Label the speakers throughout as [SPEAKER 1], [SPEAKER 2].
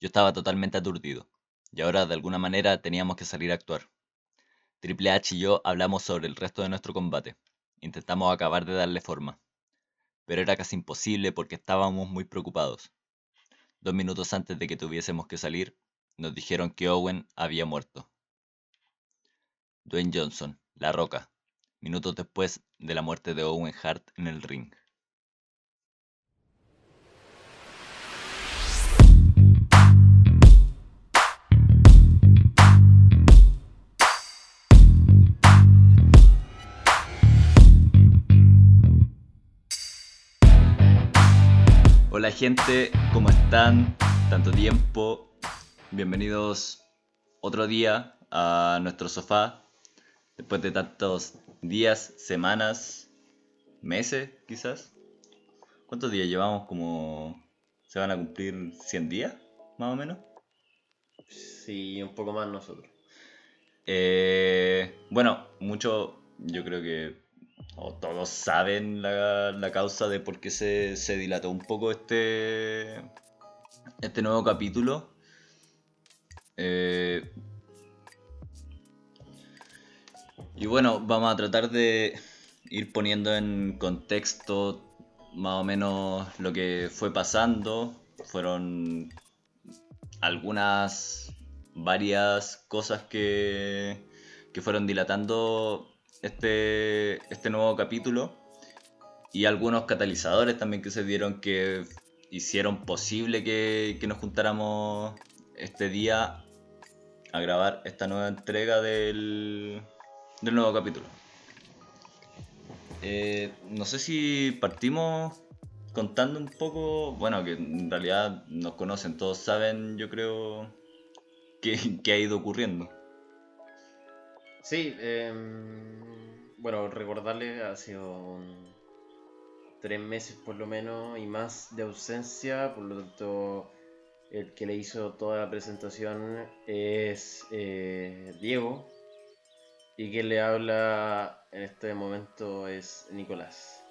[SPEAKER 1] Yo estaba totalmente aturdido, y ahora de alguna manera teníamos que salir a actuar. Triple H y yo hablamos sobre el resto de nuestro combate. Intentamos acabar de darle forma. Pero era casi imposible porque estábamos muy preocupados. Dos minutos antes de que tuviésemos que salir, nos dijeron que Owen había muerto. Dwayne Johnson, La Roca, minutos después de la muerte de Owen Hart en el ring. Hola gente, ¿cómo están? Tanto tiempo. Bienvenidos otro día a nuestro sofá. Después de tantos días, semanas, meses quizás. ¿Cuántos días llevamos? Como... ¿Se van a cumplir 100 días? Más o menos.
[SPEAKER 2] Sí, un poco más nosotros.
[SPEAKER 1] Eh, bueno, mucho, yo creo que o todos saben la, la causa de por qué se, se, dilató un poco este, este nuevo capítulo. Eh, y bueno, vamos a tratar de ir poniendo en contexto más o menos lo que fue pasando. Fueron algunas, varias cosas que, que fueron dilatando este, este nuevo capítulo y algunos catalizadores también que se dieron que hicieron posible que, que nos juntáramos este día a grabar esta nueva entrega del, del nuevo capítulo. Eh, no sé si partimos contando un poco, bueno, que en realidad nos conocen, todos saben, yo creo, qué, ha ido ocurriendo.
[SPEAKER 2] Sí, eh, bueno, recordarle, ha sido tres meses por lo menos y más de ausencia, por lo tanto el que le hizo toda la presentación es eh, Diego y quien le habla en este momento es Nicolás.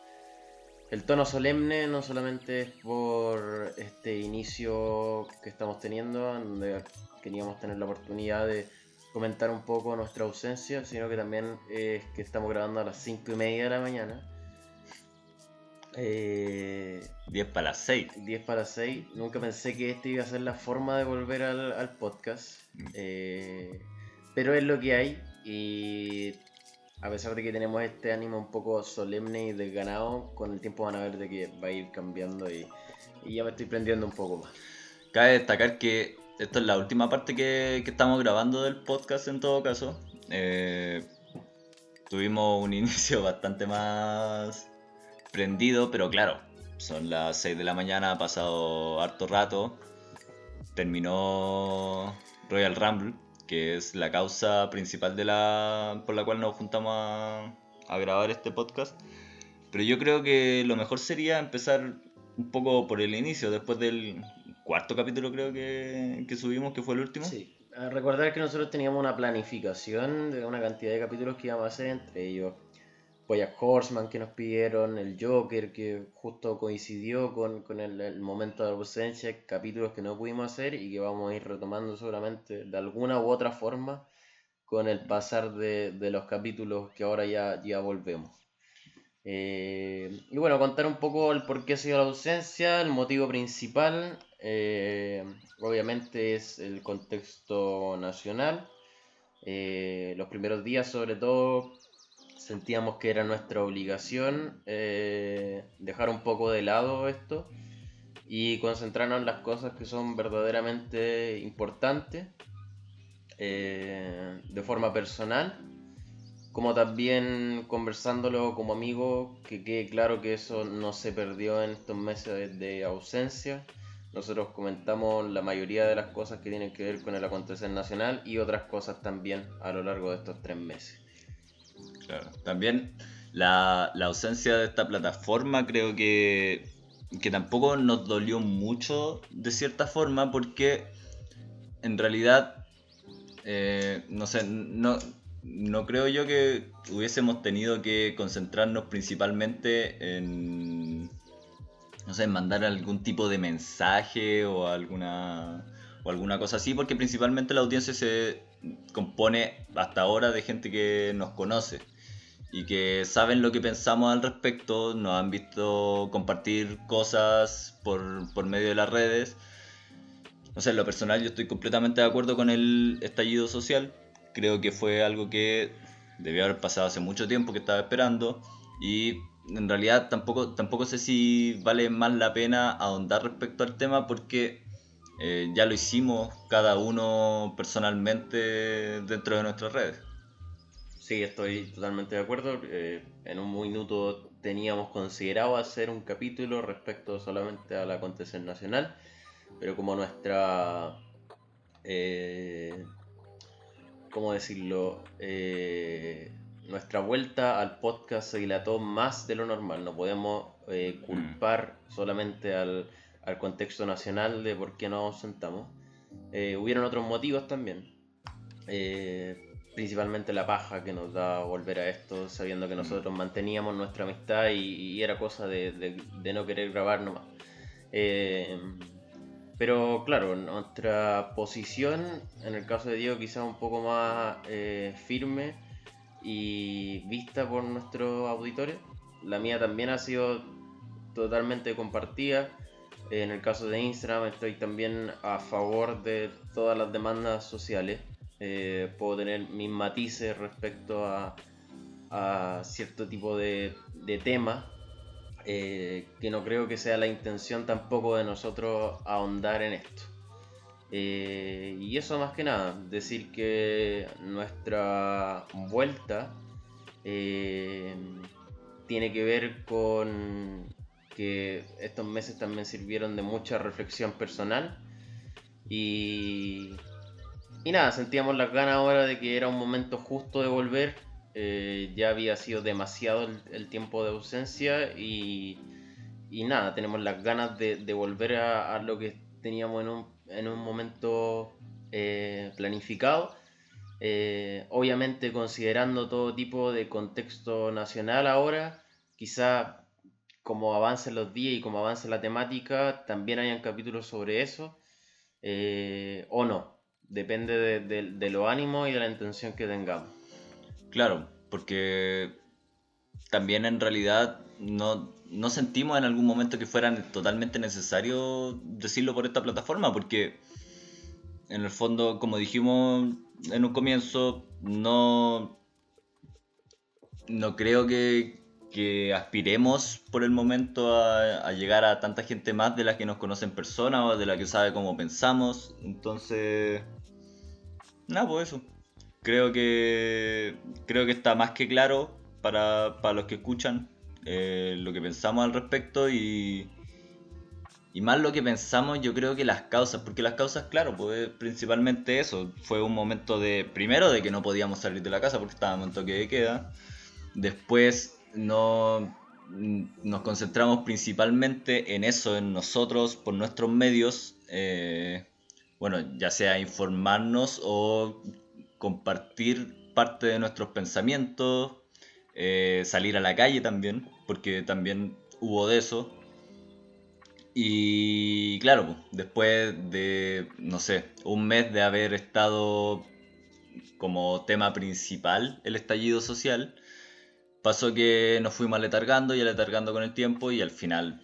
[SPEAKER 2] El tono solemne no solamente es por este inicio que estamos teniendo, donde queríamos tener la oportunidad de comentar un poco nuestra ausencia, sino que también es que estamos grabando a las 5 y media de la mañana.
[SPEAKER 1] Eh, 10 para las 6.
[SPEAKER 2] 10 para las 6. Nunca pensé que esta iba a ser la forma de volver al, podcast. Mm. Eh, pero es lo que hay. Y a pesar de que tenemos este ánimo un poco solemne y desganado, con el tiempo van a ver de que va a ir cambiando y, y ya me estoy prendiendo un poco más.
[SPEAKER 1] Cabe destacar que esta es la última parte que, estamos grabando del podcast en todo caso. Eh, tuvimos un inicio bastante más prendido, pero claro, son las 6 de la mañana, ha pasado harto rato. Terminó Royal Rumble, que es la causa principal de la, por la cual nos juntamos a, a grabar este podcast. Pero yo creo que lo mejor sería empezar un poco por el inicio, después del, cuarto capítulo creo que, que subimos, que fue el último.
[SPEAKER 2] Sí. A recordar que nosotros teníamos una planificación de una cantidad de capítulos que íbamos a hacer, entre ellos Boya Horseman que nos pidieron, el Joker que justo coincidió con, con el, el, momento de ausencia, capítulos que no pudimos hacer y que vamos a ir retomando seguramente de alguna u otra forma con el pasar de, de los capítulos que ahora ya, ya volvemos. Eh, y bueno, contar un poco el por qué ha sido la ausencia, el motivo principal, eh, obviamente es el contexto nacional. Eh, los primeros días sobre todo sentíamos que era nuestra obligación dejar un poco de lado esto y concentrarnos en las cosas que son verdaderamente importantes de forma personal como también conversándolo como amigo, que quede claro que eso no se perdió en estos meses de ausencia. Nosotros comentamos la mayoría de las cosas que tienen que ver con el acontecer nacional y otras cosas también a lo largo de estos tres meses.
[SPEAKER 1] Claro, también la, ausencia de esta plataforma creo que, que tampoco nos dolió mucho de cierta forma porque en realidad, eh, no sé, no, no creo yo que hubiésemos tenido que concentrarnos principalmente en, no sé, mandar algún tipo de mensaje o alguna, o alguna cosa así, porque principalmente la audiencia se compone hasta ahora de gente que nos conoce y que saben lo que pensamos al respecto, nos han visto compartir cosas por, por medio de las redes. No sé, en lo personal yo estoy completamente de acuerdo con el estallido social. Creo que fue algo que debió haber pasado hace mucho tiempo, que estaba esperando. Y en realidad tampoco, tampoco sé si vale más la pena ahondar respecto al tema porque eh, ya lo hicimos cada uno personalmente dentro de nuestras redes.
[SPEAKER 2] Sí, estoy totalmente de acuerdo. Eh, en un minuto teníamos considerado hacer un capítulo respecto solamente a la acontecer nacional, pero como nuestra... Eh, ¿Cómo decirlo? Eh, nuestra vuelta al podcast se dilató más de lo normal. No podemos mm. culpar solamente al al contexto nacional de por qué nos sentamos. Eh, hubieron otros motivos también. Eh, principalmente la paja que nos da volver a esto, sabiendo que nosotros manteníamos nuestra amistad y, era cosa de, no querer grabar nomás. Eh, pero claro, nuestra posición, en el caso de Diego, quizás un poco más firme y vista por nuestros auditores. La mía también ha sido totalmente compartida. En el caso de Instagram estoy también a favor de todas las demandas sociales. Eh, puedo tener mis matices respecto a, cierto tipo de, de temas eh, que no creo que sea la intención tampoco de nosotros ahondar en esto. Eh, y eso más que nada, decir que nuestra vuelta tiene que ver con que estos meses también sirvieron de mucha reflexión personal. Y, y nada, sentíamos las ganas ahora de que era un momento justo de volver. Eh, ya había sido demasiado el, tiempo de ausencia y, y, nada, tenemos las ganas de, volver a, lo que teníamos en un, en un momento eh, planificado. Eh, obviamente considerando todo tipo de contexto nacional ahora, quizá como avancen los días y como avance la temática, también hayan capítulos sobre eso, eh, o no. Depende de, de, los ánimos y de la intención que tengamos.
[SPEAKER 1] Claro, porque también en realidad no, no sentimos en algún momento que fuera totalmente necesario decirlo por esta plataforma, porque en el fondo, como dijimos en un comienzo, no, no creo que, que aspiremos por el momento a, llegar a tanta gente más de la que nos conoce en persona o de la que sabe cómo pensamos. Entonces, nada, pues eso. Creo que, creo que está más que claro para, los que escuchan eh, lo que pensamos al respecto y, y más lo que pensamos yo creo que las causas, porque las causas, claro, pues principalmente eso. Fue un momento de, primero, de que no podíamos salir de la casa porque estábamos en toque de queda. Después no nos concentramos principalmente en eso, en nosotros, por nuestros medios, eh, bueno, ya sea informarnos o compartir parte de nuestros pensamientos, eh, salir a la calle también, porque también hubo de eso. Y claro, después de, no sé, un mes de haber estado como tema principal el estallido social, pasó que nos fuimos aletargando y aletargando con el tiempo y al final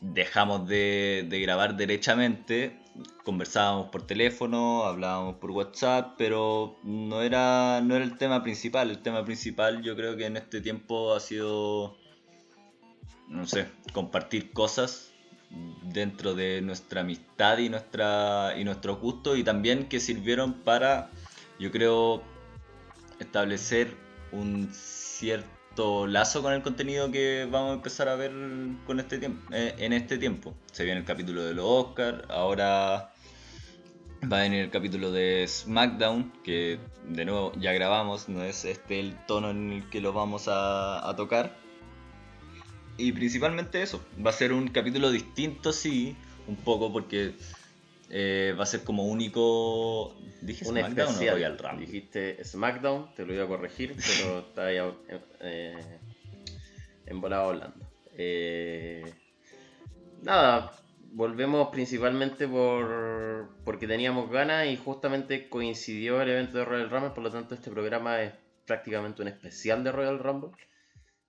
[SPEAKER 1] dejamos de, grabar derechamente, conversábamos por teléfono, hablábamos por WhatsApp, pero no era, no era el tema principal. El tema principal yo creo que en este tiempo ha sido, no sé, compartir cosas dentro de nuestra amistad y, nuestra, y nuestro gusto y también que sirvieron para, yo creo, establecer un cierto lazo con el contenido que vamos a empezar a ver con este tiempo, eh, en este tiempo. Se viene el capítulo de los Oscar, ahora va a venir el capítulo de SmackDown, que de nuevo ya grabamos, no es este el tono en el que lo vamos a, tocar. Y principalmente eso, va a ser un capítulo distinto, sí, un poco porque eh, va a ser como único.
[SPEAKER 2] ¿Dije un SmackDown especial. o Dijiste SmackDown, te lo iba a corregir, pero está ahí eh, volado hablando. Eh, nada, volvemos principalmente por porque teníamos ganas y justamente coincidió el evento de Royal Rumble, por lo tanto este programa es prácticamente un especial de Royal Rumble.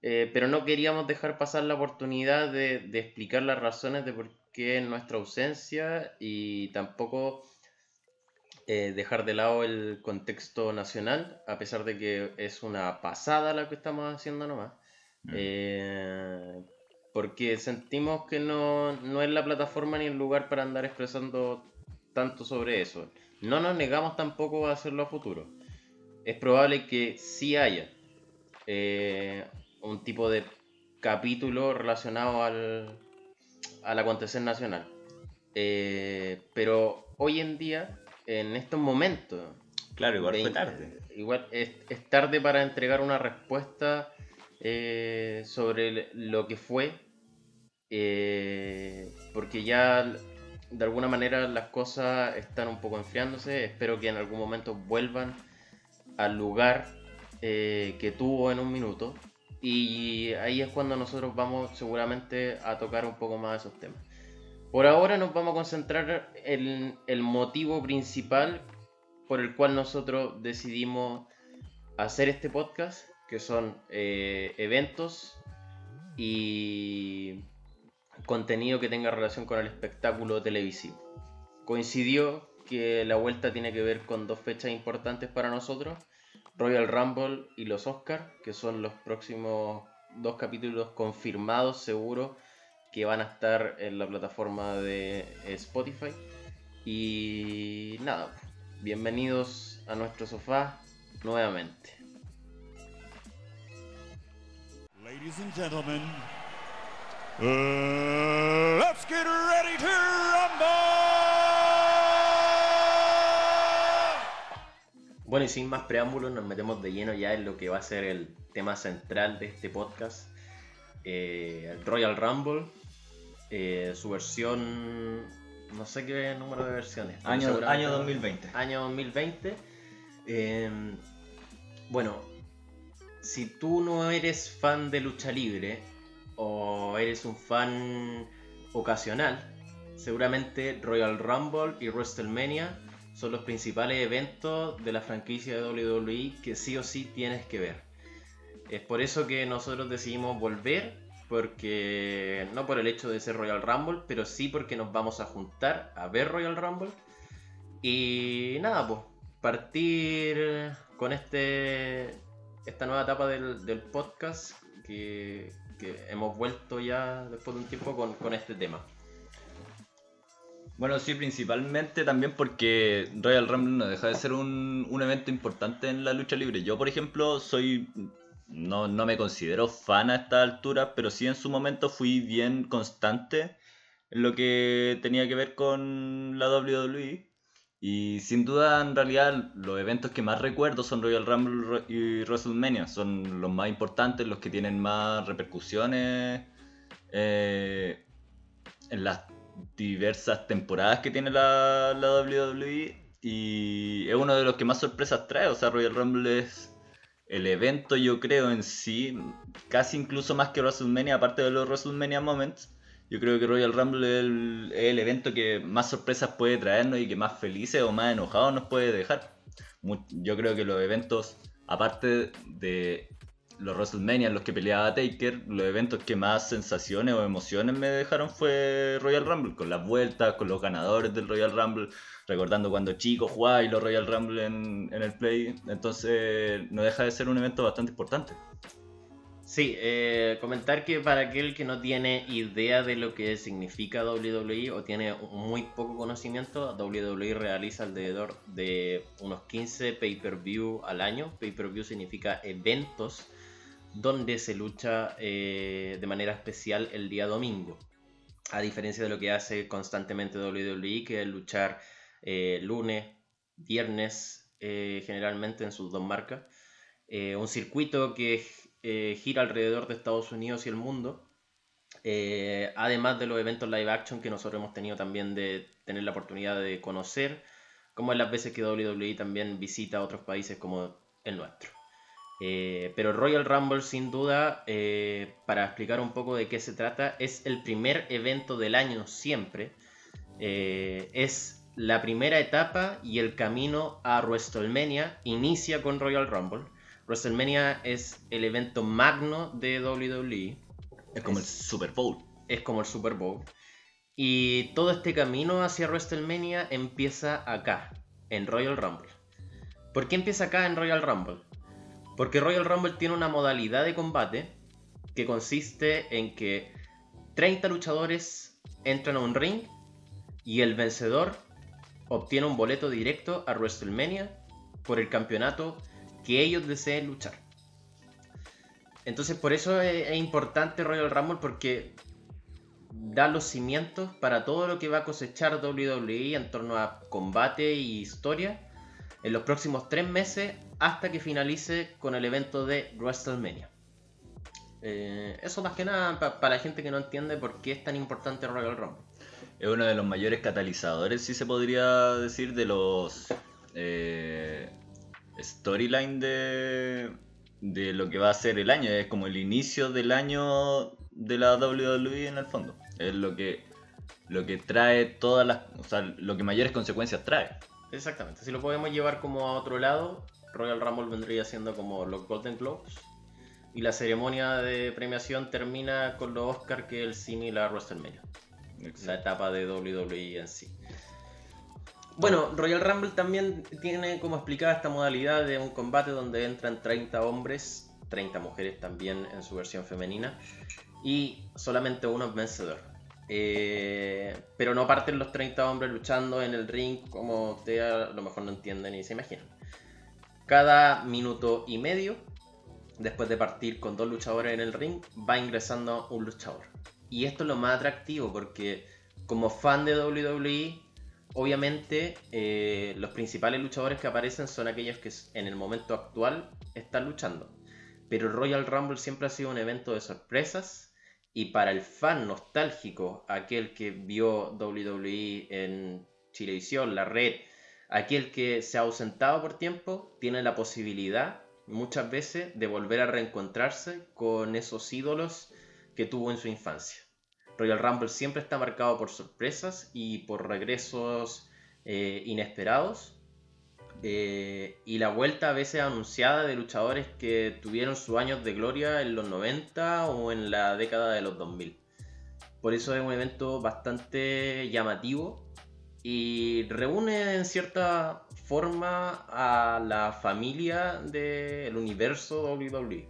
[SPEAKER 2] Eh, pero no queríamos dejar pasar la oportunidad de, de, explicar las razones de por qué nuestra ausencia y tampoco eh, dejar de lado el contexto nacional, a pesar de que es una pasada la que estamos haciendo nomás. Mm. Eh, porque sentimos que no, no es la plataforma ni el lugar para andar expresando tanto sobre eso. No nos negamos tampoco a hacerlo a futuro. Es probable que sí haya eh, un tipo de capítulo relacionado al, al acontecer nacional. Eh, pero hoy en día, en estos momentos...
[SPEAKER 1] Claro, igual fue tarde.
[SPEAKER 2] Igual es, es tarde para entregar una respuesta eh, sobre lo que fue, eh, porque ya de alguna manera las cosas están un poco enfriándose, espero que en algún momento vuelvan al lugar eh, que tuvo en un minuto y ahí es cuando nosotros vamos seguramente a tocar un poco más esos temas. Por ahora nos vamos a concentrar en el motivo principal por el cual nosotros decidimos hacer este podcast que son eh, eventos y contenido que tenga relación con el espectáculo televisivo. Coincidió que la vuelta tiene que ver con dos fechas importantes para nosotros, Royal Rumble y los Oscars, que son los próximos dos capítulos confirmados seguro que van a estar en la plataforma de Spotify. Y nada, bienvenidos a nuestro sofá nuevamente. Ladies and gentlemen, let's get ready to rumble. Bueno, y sin más preámbulos, nos metemos de lleno ya en lo que va a ser el tema central de este podcast, eh, el Royal Rumble, eh, su versión, no sé qué número de versiones.
[SPEAKER 1] Año, año 2020.
[SPEAKER 2] Año 2020. Eh, bueno, si tú no eres fan de lucha libre o eres un fan ocasional, seguramente Royal Rumble y WrestleMania son los principales eventos de la franquicia de WWE que sí o sí tienes que ver. Es por eso que nosotros decidimos volver, porque no por el hecho de ser Royal Rumble, pero sí porque nos vamos a juntar a ver Royal Rumble. Y nada, pues partir con este esta nueva etapa del, podcast que, hemos vuelto ya después de un tiempo con, este tema.
[SPEAKER 1] Bueno, sí, principalmente también porque Royal Rumble no deja de ser un, evento importante en la lucha libre. Yo, por ejemplo, soy. No, no me considero fan a esta altura, pero sí en su momento fui bien constante en lo que tenía que ver con la WWE. Y sin duda, en realidad, los eventos que más recuerdo son Royal Rumble y WrestleMania. Son los más importantes, los que tienen más repercusiones eh, en las diversas temporadas que tiene la, la, WWE. Y es uno de los que más sorpresas trae. O sea, Royal Rumble es el evento, yo creo, en sí, casi incluso más que WrestleMania, aparte de los WrestleMania Moments yo creo que Royal Rumble es el, evento que más sorpresas puede traernos y que más felices o más enojados nos puede dejar. Yo creo que los eventos, aparte de los WrestleMania en los que peleaba Taker, los eventos que más sensaciones o emociones me dejaron fue Royal Rumble, con las vueltas, con los ganadores del Royal Rumble, recordando cuando chico jugaba y los Royal Rumble en, el Play. Entonces, no deja de ser un evento bastante importante.
[SPEAKER 2] Sí, eh, comentar que para aquel que no tiene idea de lo que significa WWE o tiene muy poco conocimiento, WWE realiza alrededor de unos 15 pay-per-view al año. Pay-per-view significa eventos donde se lucha eh, de manera especial el día domingo. A diferencia de lo que hace constantemente WWE, que es luchar eh, lunes, viernes, generalmente en sus dos marcas. un circuito que eh, gira alrededor de Estados Unidos y el mundo. Eh, además de los eventos live action que nosotros hemos tenido también de tener la oportunidad de conocer, como en las veces que WWE también visita otros países como el nuestro. Eh, pero Royal Rumble, sin duda, eh, para explicar un poco de qué se trata, es el primer evento del año siempre. Eh, es la primera etapa y el camino a WrestleMania inicia con Royal Rumble. WrestleMania es el evento magno de WWE.
[SPEAKER 1] Es como el Super Bowl.
[SPEAKER 2] Es como el Super Bowl. Y todo este camino hacia WrestleMania empieza acá, en Royal Rumble. ¿Por qué empieza acá en Royal Rumble? Porque Royal Rumble tiene una modalidad de combate que consiste en que 30 luchadores entran a un ring y el vencedor obtiene un boleto directo a WrestleMania por el campeonato que ellos deseen luchar. Entonces por eso es, importante Royal Rumble porque da los cimientos para todo lo que va a cosechar WWE en torno a combate y historia en los próximos tres meses hasta que finalice con el evento de WrestleMania. Eh, eso más que nada para la gente que no entiende por qué es tan importante Royal Rumble.
[SPEAKER 1] Es uno de los mayores catalizadores, si se podría decir, de los eh, storyline de, de lo que va a ser el año. Es como el inicio del año de la WWE en el fondo. Es lo que, lo que trae todas las. O sea, lo que mayores consecuencias trae.
[SPEAKER 2] Exactamente. Si lo podemos llevar como a otro lado, Royal Rumble vendría siendo como los Golden Globes. Y la ceremonia de premiación termina con los Oscars, que es el cine la WrestleMania. La etapa de WWE en sí. Bueno, Royal Rumble también tiene como explicada esta modalidad de un combate donde entran 30 hombres, 30 mujeres también en su versión femenina, y solamente uno es vencedor. Eh, pero no parten los 30 hombres luchando en el ring como ustedes a lo mejor no entienden ni se imaginan. Cada minuto y medio, después de partir con dos luchadores en el ring, va ingresando un luchador. Y esto es lo más atractivo porque como fan de WWE, obviamente eh, los principales luchadores que aparecen son aquellos que en el momento actual están luchando. Pero Royal Rumble siempre ha sido un evento de sorpresas y para el fan nostálgico, aquel que vio WWE en Chilevisión, la red, Aquel que se ha ausentado por tiempo tiene la posibilidad muchas veces de volver a reencontrarse con esos ídolos que tuvo en su infancia. Royal Rumble siempre está marcado por sorpresas y por regresos eh, inesperados. Eh, y la vuelta a veces anunciada de luchadores que tuvieron sus años de gloria en los 90 o en la década de los 2000. Por eso es un evento bastante llamativo y reúne en cierta forma a la familia del universo WWE.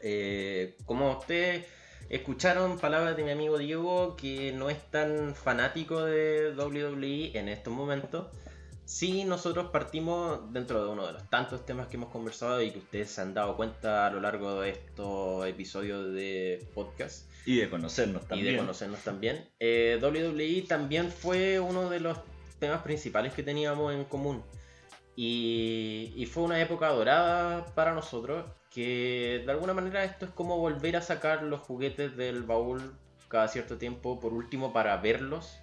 [SPEAKER 2] Eh, como ustedes escucharon palabras de mi amigo Diego, que no es tan fanático de WWE en estos momentos, sí nosotros partimos dentro de uno de los tantos temas que hemos conversado y que ustedes se han dado cuenta a lo largo de estos episodios de podcast
[SPEAKER 1] y de conocernos también.
[SPEAKER 2] Y de conocernos también. Eh, WWE también fue uno de los temas principales que teníamos en común. Y, fue una época dorada para nosotros, que de alguna manera esto es como volver a sacar los juguetes del baúl cada cierto tiempo, por último, para verlos.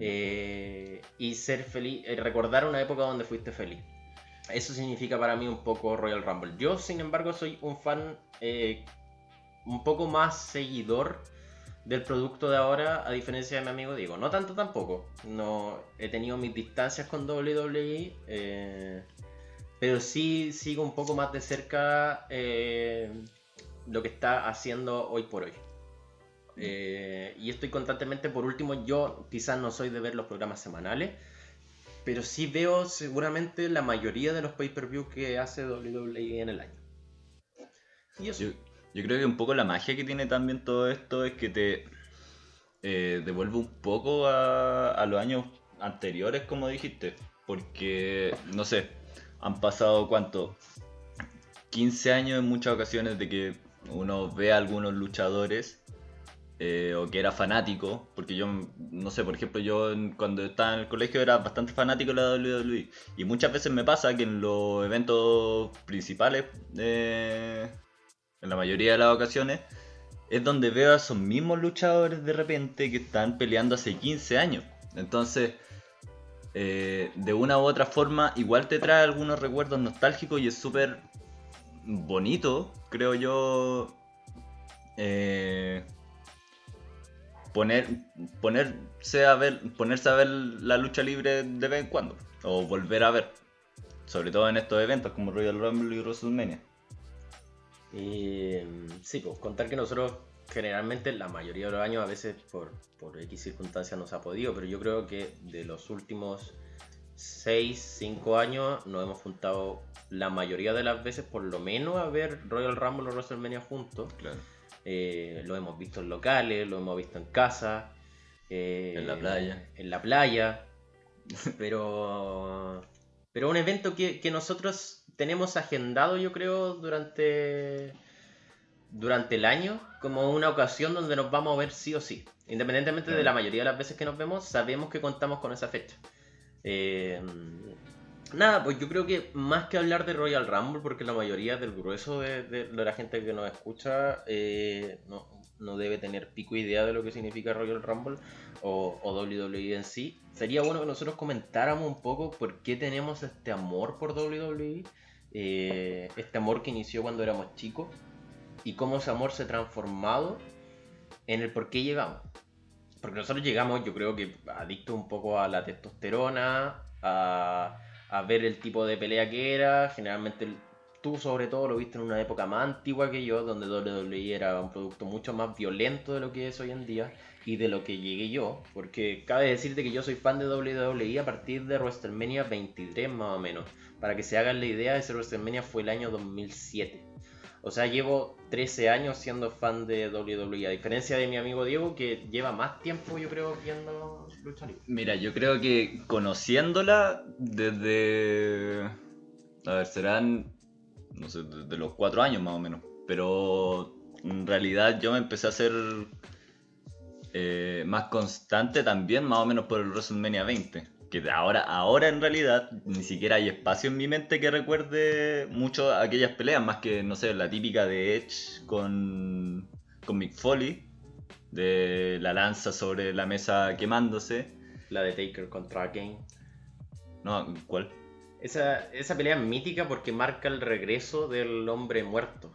[SPEAKER 2] Eh, y ser feliz, eh, recordar una época donde fuiste feliz. Eso significa para mí un poco Royal Rumble. Yo, sin embargo, soy un fan un poco más seguidor del producto de ahora, a diferencia de mi amigo Diego. No tanto tampoco. No he tenido mis distancias con WWE. Eh, pero sí sigo un poco más de cerca eh, lo que está haciendo hoy por hoy. Eh, y estoy constantemente, por último, yo quizás no soy de ver los programas semanales, pero sí veo seguramente la mayoría de los pay-per-view que hace WWE en el año.
[SPEAKER 1] Yo creo que un poco la magia que tiene también todo esto es que te eh, devuelve un poco a, los años anteriores, como dijiste. Porque, no sé, han pasado cuánto, 15 años en muchas ocasiones de que uno ve a algunos luchadores eh, o que era fanático, porque yo, no sé, por ejemplo, yo cuando estaba en el colegio era bastante fanático de la WWE y muchas veces me pasa que en los eventos principales eh, en la mayoría de las ocasiones, es donde veo a esos mismos luchadores de repente que están peleando hace 15 años. Entonces, eh, de una u otra forma, igual te trae algunos recuerdos nostálgicos y es súper bonito, creo yo, eh, poner, ponerse a ver, ponerse a ver la lucha libre de vez en cuando, o volver a ver, sobre todo en estos eventos como Royal Rumble y WrestleMania.
[SPEAKER 2] Y sí, pues contar que nosotros generalmente la mayoría de los años, a veces por, por X circunstancias no se ha podido, pero yo creo que de los últimos 6, 5 años nos hemos juntado la mayoría de las veces por lo menos a ver Royal Rumble o WrestleMania juntos.
[SPEAKER 1] Claro.
[SPEAKER 2] Eh, lo hemos visto en locales, lo hemos visto en casa.
[SPEAKER 1] eh, en la playa.
[SPEAKER 2] En la playa. Pero. Pero un evento que, que nosotros tenemos agendado, yo creo, durante. Durante el año, como una ocasión donde nos vamos a ver sí o sí. Independientemente de la mayoría de las veces que nos vemos, sabemos que contamos con esa fecha. Eh, nada, pues yo creo que más que hablar de Royal Rumble, porque la mayoría del grueso de, la gente que nos escucha eh, no, no debe tener pico idea de lo que significa Royal Rumble o, o WWE en sí, sería bueno que nosotros comentáramos un poco por qué tenemos este amor por WWE, eh, este amor que inició cuando éramos chicos y cómo ese amor se ha transformado en el por qué llegamos. Porque nosotros llegamos, yo creo que adictos un poco a la testosterona, a, a ver el tipo de pelea que era. Generalmente tú sobre todo lo viste en una época más antigua que yo, donde WWE era un producto mucho más violento de lo que es hoy en día y de lo que llegué yo. Porque cabe decirte que yo soy fan de WWE a partir de WrestleMania 23 más o menos. Para que se hagan la idea, ese WrestleMania fue el año 2007. O sea, llevo 13 años siendo fan de WWE, a diferencia de mi amigo Diego, que lleva más tiempo, yo creo, viendo lucha libre.
[SPEAKER 1] Mira, yo creo que conociéndola desde. A ver, serán. No sé, desde los cuatro años más o menos. Pero en realidad yo me empecé a hacer eh, más constante también, más o menos por el WrestleMania 20. Que ahora, ahora en realidad ni siquiera hay espacio en mi mente que recuerde mucho aquellas peleas, más que, no sé, la típica de Edge con, con Mick Foley, de la lanza sobre la mesa quemándose.
[SPEAKER 2] La de Taker contra Kane.
[SPEAKER 1] No, ¿cuál?
[SPEAKER 2] Esa, esa pelea es mítica porque marca el regreso del hombre muerto.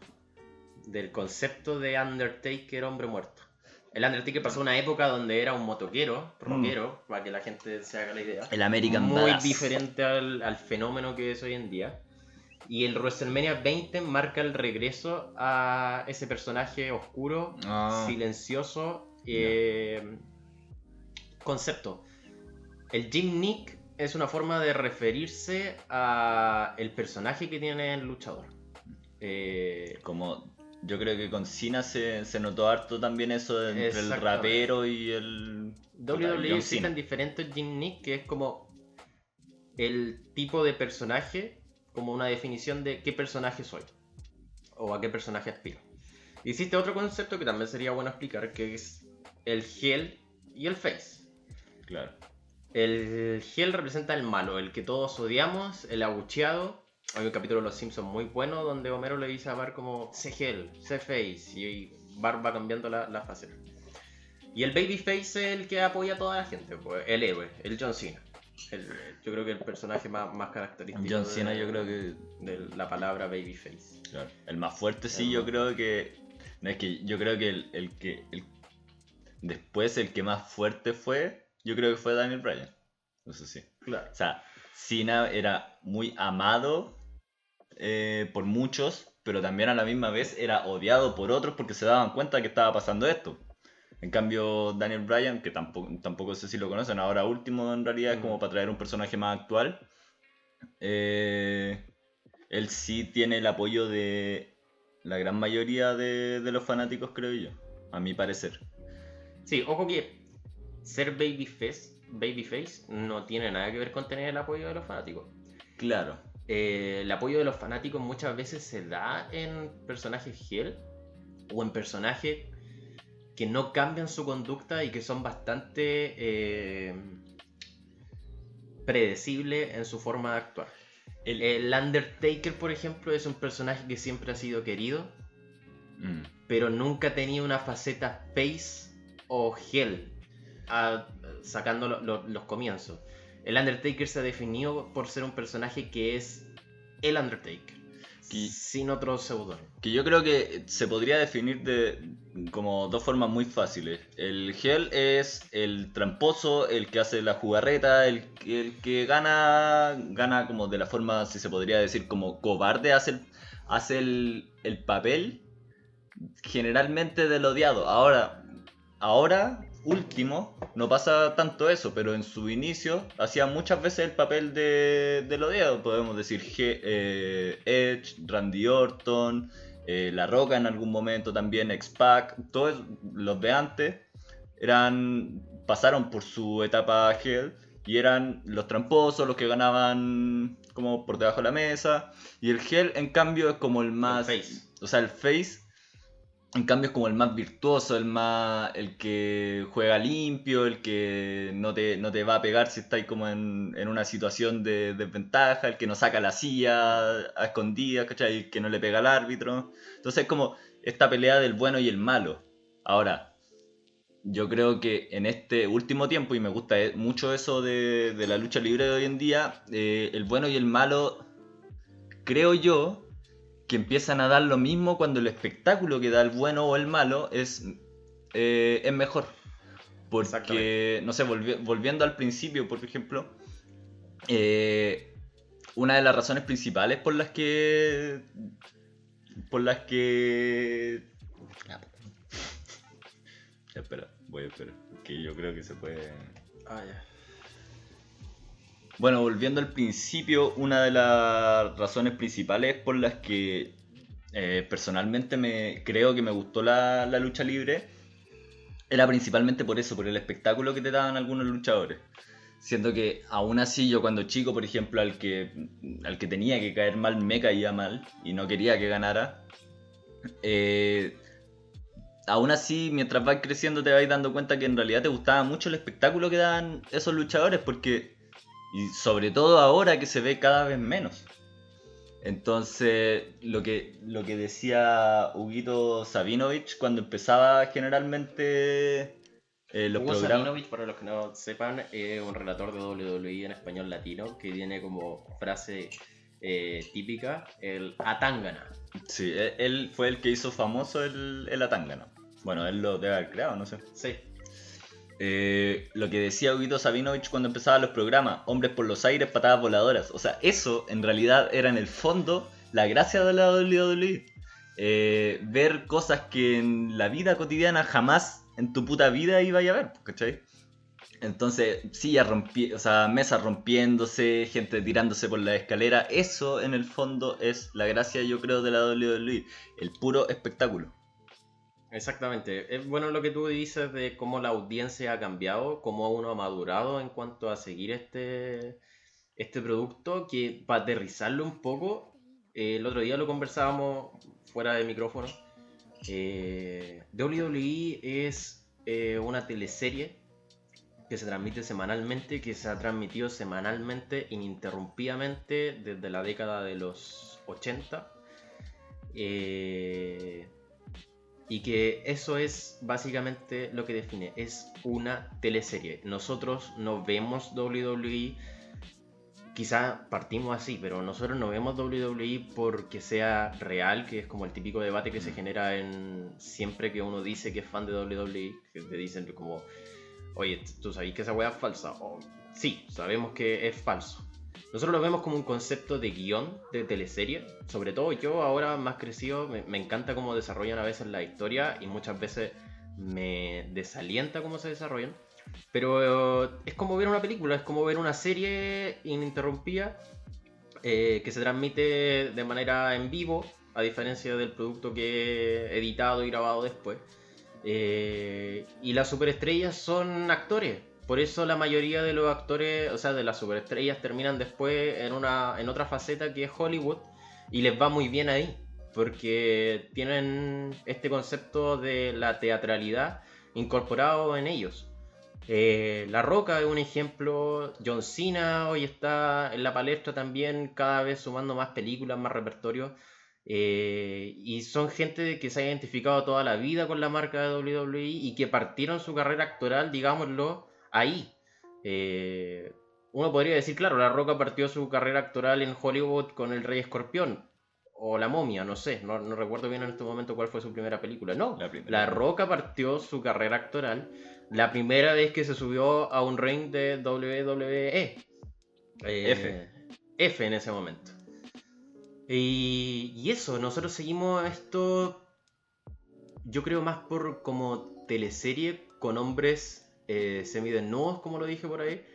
[SPEAKER 2] Del concepto de Undertaker hombre muerto. El Undertaker pasó una época donde era un motoquero, rockero, para que la gente se haga la idea.
[SPEAKER 1] El American
[SPEAKER 2] muy
[SPEAKER 1] Badass.
[SPEAKER 2] diferente al, al fenómeno que es hoy en día. Y el WrestleMania 20 marca el regreso a ese personaje oscuro,
[SPEAKER 1] Ah.
[SPEAKER 2] silencioso. eh, Concepto. El Jim Nick es una forma de referirse a el personaje que tiene el luchador. Eh,
[SPEAKER 1] Como yo creo que con Cena se, se notó harto también eso de entre el rapero y el.
[SPEAKER 2] WWE existen diferentes Jim Nick, que es como el tipo de personaje, como una definición de qué personaje soy o a qué personaje aspiro. Existe otro concepto que también sería bueno explicar, que es el heel y el face.
[SPEAKER 1] Claro.
[SPEAKER 2] El heel representa el malo, el que todos odiamos, el abucheado. Hay un capítulo de Los Simpsons muy bueno donde Homero le dice a Bart como sé heel, sé face y Bart va cambiando la, la faceta. Y el babyface es el que apoya a toda la gente, pues, el héroe, el John Cena. El- yo creo que el personaje más, más característico
[SPEAKER 1] John
[SPEAKER 2] de-
[SPEAKER 1] Cena yo creo que.
[SPEAKER 2] de la palabra babyface.
[SPEAKER 1] claro, el más fuerte sí,
[SPEAKER 2] El
[SPEAKER 1] yo creo que. No, es que yo creo que el, el que. el- después el que más fuerte fue, yo creo que fue Daniel Bryan. Eso sí.
[SPEAKER 2] Claro.
[SPEAKER 1] O sea, Cena era muy amado eh, por muchos, pero también a la misma vez era odiado por otros porque se daban cuenta que estaba pasando esto. En cambio, Daniel Bryan, que tampoco, tampoco sé si lo conocen, ahora último en realidad es como
[SPEAKER 2] Mm.
[SPEAKER 1] para traer un personaje más actual. eh, él sí tiene el apoyo de la gran mayoría de, de los fanáticos, creo yo, a mi parecer.
[SPEAKER 2] Sí, ojo que ser babyface, babyface no tiene nada que ver con tener el apoyo de los fanáticos.
[SPEAKER 1] Claro,
[SPEAKER 2] Eh, el apoyo de los fanáticos muchas veces se da en personajes heel o en personajes que no cambian su conducta y que son bastante eh, predecibles en su forma de actuar.
[SPEAKER 1] el,
[SPEAKER 2] El Undertaker, por ejemplo, es un personaje que siempre ha sido querido,
[SPEAKER 1] mm,
[SPEAKER 2] pero nunca tenía una faceta face o heel, a- sacando lo- lo- los comienzos. El Undertaker se definió por ser un personaje que es el Undertaker.
[SPEAKER 1] Que-
[SPEAKER 2] sin otro seudónimo.
[SPEAKER 1] Que yo creo que se podría definir de como dos formas muy fáciles. El Hell es el tramposo, el que hace la jugarreta, el, el que gana, gana como de la forma, si se podría decir, como cobarde, hace el, hace el, el papel generalmente del odiado. Ahora, ahora, último, no pasa tanto eso, pero en su inicio hacía muchas veces el papel de, del odiado. Podemos decir Ge- eh, Edge, Randy Orton, eh, La Roca en algún momento también, X-Pac, todos los de antes eran pasaron por su etapa Hell y eran los tramposos, los que ganaban como por debajo de la mesa. Y el Hell, en cambio, es como el más.
[SPEAKER 2] El face.
[SPEAKER 1] O sea, el face, en cambio, es como el más virtuoso, el más. el que juega limpio, el que no te, no te va a pegar si estáis como en, en una situación de desventaja, el que no saca la silla a escondidas, ¿cachai? El que no le pega al árbitro. Entonces, es como esta pelea del bueno y el malo. Ahora, yo creo que en este último tiempo, y me gusta eh, mucho eso de, de la lucha libre de hoy en día, eh, el bueno y el malo, creo yo, que empiezan a dar lo mismo cuando el espectáculo que da el bueno o el malo es, eh, es mejor. Porque, no sé, volvi- volviendo al principio, por ejemplo, eh, una de las razones principales por las que... Por las que... Espera, voy a esperar. Que yo creo que se puede...
[SPEAKER 2] Ah, ya.
[SPEAKER 1] Bueno, volviendo al principio, una de las razones principales por las que eh, personalmente me creo que me gustó la, lucha libre era principalmente por eso, por el espectáculo que te daban algunos luchadores. Siento que aún así yo cuando chico, por ejemplo, al que, al que tenía que caer mal me caía mal y no quería que ganara. eh, aún así, mientras vas creciendo te vas dando cuenta que en realidad te gustaba mucho el espectáculo que daban esos luchadores porque y sobre todo ahora que se ve cada vez menos. Entonces, lo que, lo que decía Huguito Sabinovich cuando empezaba generalmente eh, los
[SPEAKER 2] Hugo
[SPEAKER 1] programas.
[SPEAKER 2] Sabinovich, para los que no sepan, es un relator de WWE en español latino que tiene como frase eh, típica el Atangana.
[SPEAKER 1] Sí, él, él fue el que hizo famoso el, el Atangana. Bueno, él lo debe haber creado, no sé.
[SPEAKER 2] Sí,
[SPEAKER 1] Eh, lo que decía Huguito Sabinovich cuando empezaba los programas, hombres por los aires, patadas voladoras. O sea, eso en realidad era en el fondo la gracia de la WWE. Eh, ver cosas que en la vida cotidiana jamás en tu puta vida iba a ver, ¿cachai? Entonces, sillas mesas rompiéndose, gente tirándose por la escalera, eso en el fondo es la gracia, yo creo, de la WWE, el puro espectáculo.
[SPEAKER 2] Exactamente. Es bueno lo que tú dices de cómo la audiencia ha cambiado, cómo uno ha madurado en cuanto a seguir este, este producto, que para aterrizarlo un poco, eh, el otro día lo conversábamos fuera de micrófono. Eh, WWE es eh, una teleserie que se transmite semanalmente, que se ha transmitido semanalmente, ininterrumpidamente, desde la década de los 80. Eh, y que eso es básicamente lo que define, es una teleserie. Nosotros no vemos WWE, quizá partimos así, pero nosotros no vemos WWE porque sea real, que es como el típico debate que se genera en siempre que uno dice que es fan de WWE, que te dicen como, oye, ¿tú sabes que esa weá es falsa? O, sí, sabemos que es falso. Nosotros lo vemos como un concepto de guion de teleserie. Sobre todo yo ahora más crecido me, encanta cómo desarrollan a veces la historia y muchas veces me desalienta cómo se desarrollan. Pero eh, es como ver una película, es como ver una serie ininterrumpida eh, que se transmite de manera en vivo, a diferencia del producto que he editado y grabado después. Eh, y las superestrellas son actores. Por eso la mayoría de los actores, o sea, de las superestrellas terminan después en, una, en otra faceta que es Hollywood y les va muy bien ahí. Porque tienen este concepto de la teatralidad incorporado en ellos. Eh, la Roca es un ejemplo. John Cena hoy está en la palestra también, cada vez sumando más películas, más repertorio. Eh, y son gente que se ha identificado toda la vida con la marca de WWE y que partieron su carrera actoral, digámoslo, ahí. Eh, uno podría decir, claro, La Roca partió su carrera actoral en Hollywood con El Rey Escorpión. o La momia, no sé, no, no recuerdo bien en este momento cuál fue su primera película. No,
[SPEAKER 1] La primera.
[SPEAKER 2] La Roca partió su carrera actoral la primera vez que se subió a un ring de WWE. Eh,
[SPEAKER 1] F.
[SPEAKER 2] F en ese momento. Y, y eso, nosotros seguimos esto, yo creo más por como teleserie con hombres eh, semidesnudos, como lo dije por ahí,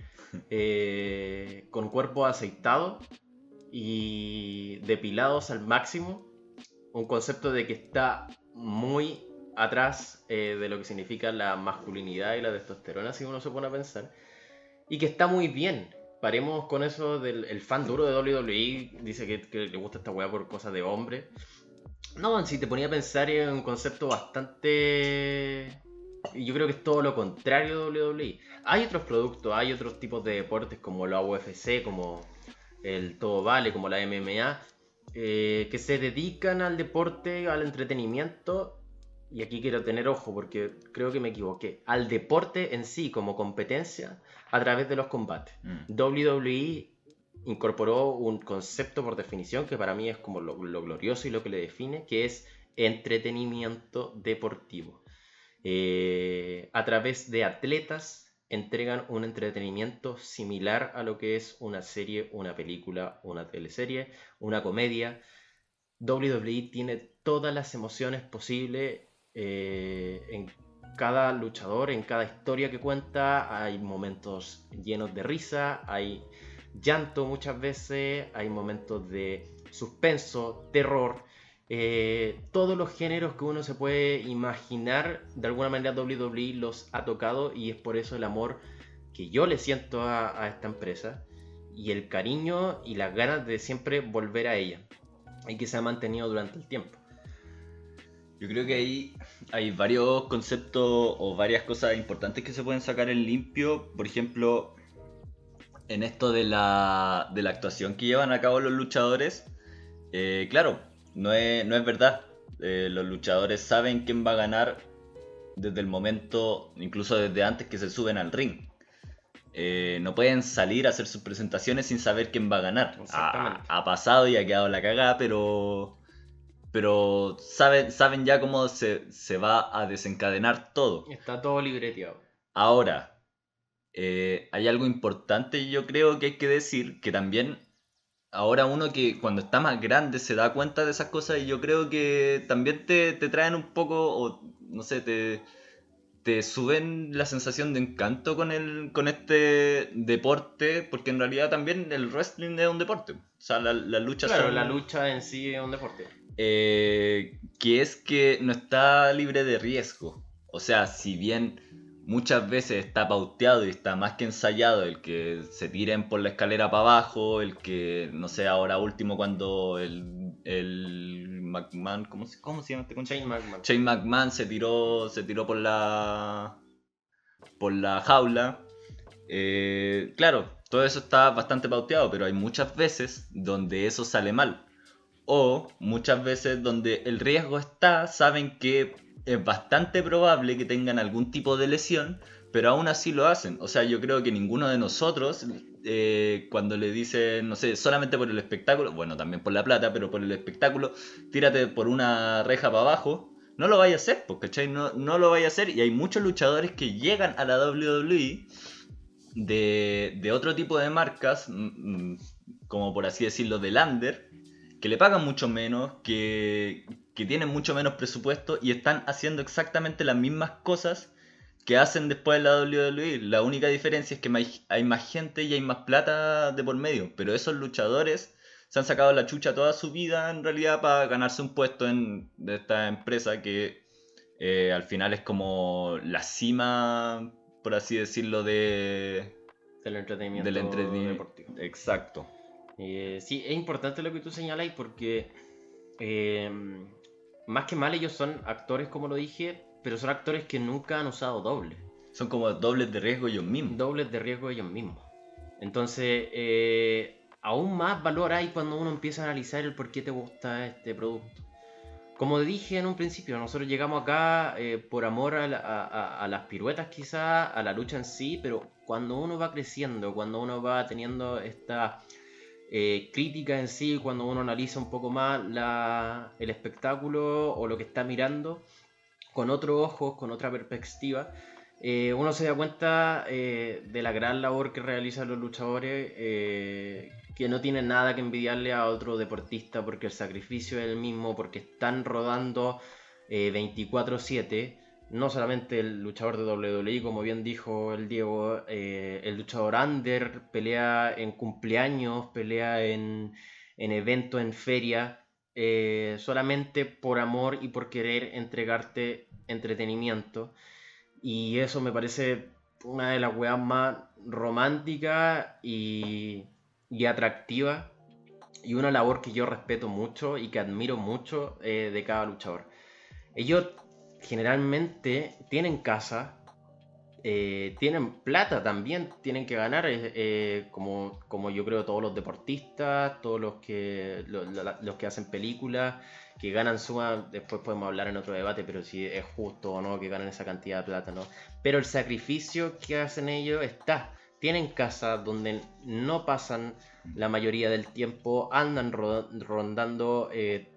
[SPEAKER 2] eh, con cuerpos aceitados y depilados al máximo. Un concepto de que está muy atrás eh, de lo que significa la masculinidad y la testosterona, si uno se pone a pensar. Y que está muy bien. Paremos con eso del el fan duro de WWE, dice que, que le gusta esta weá por cosas de hombre. No, si te ponía a pensar en un concepto bastante... Yo creo que es todo lo contrario de WWE. Hay otros productos, hay otros tipos de deportes como la UFC, como el todo vale, como la MMA, eh, que se dedican al deporte, al entretenimiento, y aquí quiero tener ojo porque creo que me equivoqué, al deporte en sí como competencia a través de los combates.
[SPEAKER 1] Mm.
[SPEAKER 2] WWE incorporó un concepto por definición que para mí es como lo, lo glorioso y lo que le define, que es entretenimiento deportivo. Eh, a través de atletas entregan un entretenimiento similar a lo que es una serie, una película, una teleserie, una comedia. WWE tiene todas las emociones posibles eh, en cada luchador, en cada historia que cuenta. Hay momentos llenos de risa, hay llanto muchas veces, hay momentos de suspenso, terror. Eh, todos los géneros que uno se puede imaginar, de alguna manera WWE los ha tocado y es por eso el amor que yo le siento a, esta empresa y el cariño y las ganas de siempre volver a ella y que se ha mantenido durante el tiempo.
[SPEAKER 1] Yo creo que ahí hay varios conceptos o varias cosas importantes que se pueden sacar en limpio. Por ejemplo, en esto de la, de la actuación que llevan a cabo los luchadores. eh, claro, no es, no es verdad. Eh, los luchadores saben quién va a ganar desde el momento, incluso desde antes que se suben al ring. Eh, no pueden salir a hacer sus presentaciones sin saber quién va a ganar.
[SPEAKER 2] Exactamente.
[SPEAKER 1] Ha, ha pasado y ha quedado la cagada, pero pero saben, saben ya cómo se, se va a desencadenar todo.
[SPEAKER 2] Está todo libreteado.
[SPEAKER 1] Ahora, eh, hay algo importante yo creo que hay que decir, que también ahora uno que cuando está más grande se da cuenta de esas cosas y yo creo que también te, te traen un poco, o no sé, te, te suben la sensación de encanto con, el, con este deporte, porque en realidad también el wrestling es un deporte. O sea, la, la lucha
[SPEAKER 2] Claro,
[SPEAKER 1] son-
[SPEAKER 2] la lucha en sí es un deporte.
[SPEAKER 1] eh, que es que no está libre de riesgo. O sea, si bien muchas veces está pauteado y está más que ensayado el que se tiren por la escalera para abajo, el que, no sé, ahora último cuando el, el McMahon, ¿cómo, se- cómo se llama este concha?
[SPEAKER 2] Shane McMahon.
[SPEAKER 1] Shane McMahon se tiró, se tiró por la por la jaula. Eh, claro, todo eso está bastante pauteado, pero hay muchas veces donde eso sale mal. O muchas veces donde el riesgo está, saben que es bastante probable que tengan algún tipo de lesión, pero aún así lo hacen. O sea, yo creo que ninguno de nosotros, eh, cuando le dicen, no sé, solamente por el espectáculo, bueno, también por la plata, pero por el espectáculo, tírate por una reja para abajo, no lo vaya a hacer, pues, ¿cachai? No, no lo vaya a hacer. Y hay muchos luchadores que llegan a la WWE de, de otro tipo de marcas, mm, mm, como por así decirlo, de Lander, que le pagan mucho menos, que, que tienen mucho menos presupuesto y están haciendo exactamente las mismas cosas que hacen después de la WWE. La única diferencia es que hay, más gente y hay más plata de por medio, pero esos luchadores se han sacado la chucha toda su vida en realidad para ganarse un puesto en de esta empresa que eh, al final es como la cima, por así decirlo, de
[SPEAKER 2] Del entretenimiento,
[SPEAKER 1] del entretenimiento.
[SPEAKER 2] deportivo.
[SPEAKER 1] Exacto.
[SPEAKER 2] Eh, sí, es importante lo que tú señalas porque eh, más que mal ellos son actores, como lo dije, pero son actores que nunca han usado doble.
[SPEAKER 1] Son como dobles de riesgo ellos mismos.
[SPEAKER 2] Dobles de riesgo ellos mismos. Entonces, eh, aún más valor hay cuando uno empieza a analizar el por qué te gusta este producto. Como dije en un principio, nosotros llegamos acá eh, por amor a, la- a- las piruetas quizá, a la lucha en sí, pero cuando uno va creciendo, cuando uno va teniendo esta eh, crítica en sí cuando uno analiza un poco más el espectáculo o lo que está mirando con otros ojos, con otra perspectiva. Eh, uno se da cuenta eh, de la gran labor que realizan los luchadores, que no tienen nada que envidiarle a otro deportista porque el sacrificio es el mismo, porque están rodando 24/7 no solamente el luchador de WWE, como bien dijo el Diego, eh, el luchador under pelea en cumpleaños, pelea en, en eventos, en feria, eh, solamente por amor y por querer entregarte entretenimiento. Y eso me parece una de las weas más románticas y, y atractivas. Y una labor que yo respeto mucho y que admiro mucho eh, de cada luchador. Ellos generalmente tienen casa, eh, tienen plata también, tienen que ganar, eh, eh, como, como yo creo todos los deportistas, todos los que, los, que hacen películas, que ganan suma, después podemos hablar en otro debate, pero si es justo o no que ganen esa cantidad de plata, ¿no? Pero el sacrificio que hacen ellos está. Tienen casa donde no pasan la mayoría del tiempo, andan rondando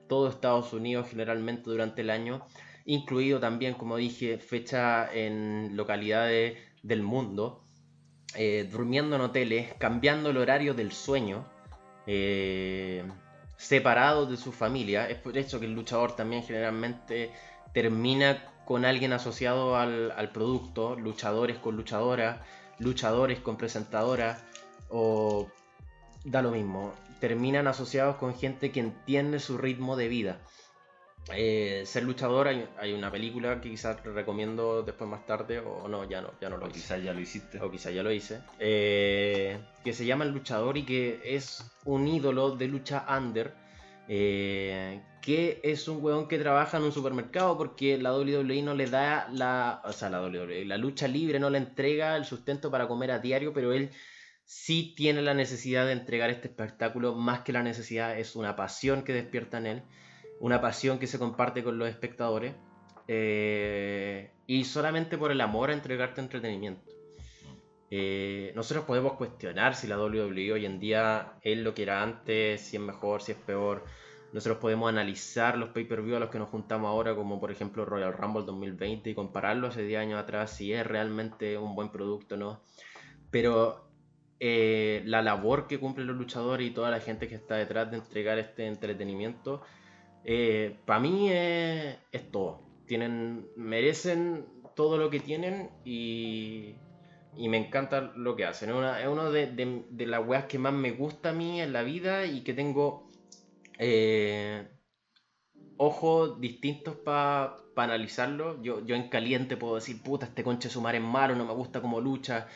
[SPEAKER 2] todo Estados Unidos generalmente durante el año incluido también, como dije, fecha en localidades del mundo, eh, durmiendo en hoteles, cambiando el horario del sueño, eh, separados de su familia. Es por eso que el luchador también generalmente termina con alguien asociado al, al producto, luchadores con luchadoras, luchadores con presentadoras, o da lo mismo, terminan asociados con gente que entiende su ritmo de vida. Eh, ser luchador, hay, una película que quizás recomiendo después más tarde, o no, ya no, ya no lo
[SPEAKER 1] o quizás ya lo hiciste.
[SPEAKER 2] O quizás ya lo hice. Eh, que se llama El Luchador y que es un ídolo de lucha under. Eh, que es un weón que trabaja en un supermercado porque la WWE no le da la. O sea, la WWE, la lucha libre no le entrega el sustento para comer a diario, pero él sí tiene la necesidad de entregar este espectáculo. Más que la necesidad, es una pasión que despierta en él una pasión que se comparte con los espectadores eh, y solamente por el amor a entregarte entretenimiento. Eh, nosotros podemos cuestionar si la WWE hoy en día es lo que era antes, si es mejor, si es peor. Nosotros podemos analizar los pay-per-view a los que nos juntamos ahora, como por ejemplo Royal Rumble 2020, y compararlo hace 10 años atrás, si es realmente un buen producto o no. Pero eh, la labor que cumplen los luchadores y toda la gente que está detrás de entregar este entretenimiento eh, para mí es, todo. Tienen, merecen todo lo que tienen y, me encanta lo que hacen. Es una, de, las weas que más me gusta a mí en la vida y que tengo eh, ojos distintos para analizarlo. Yo, en caliente puedo decir, puta, este conche sumar es malo, no me gusta como lucha.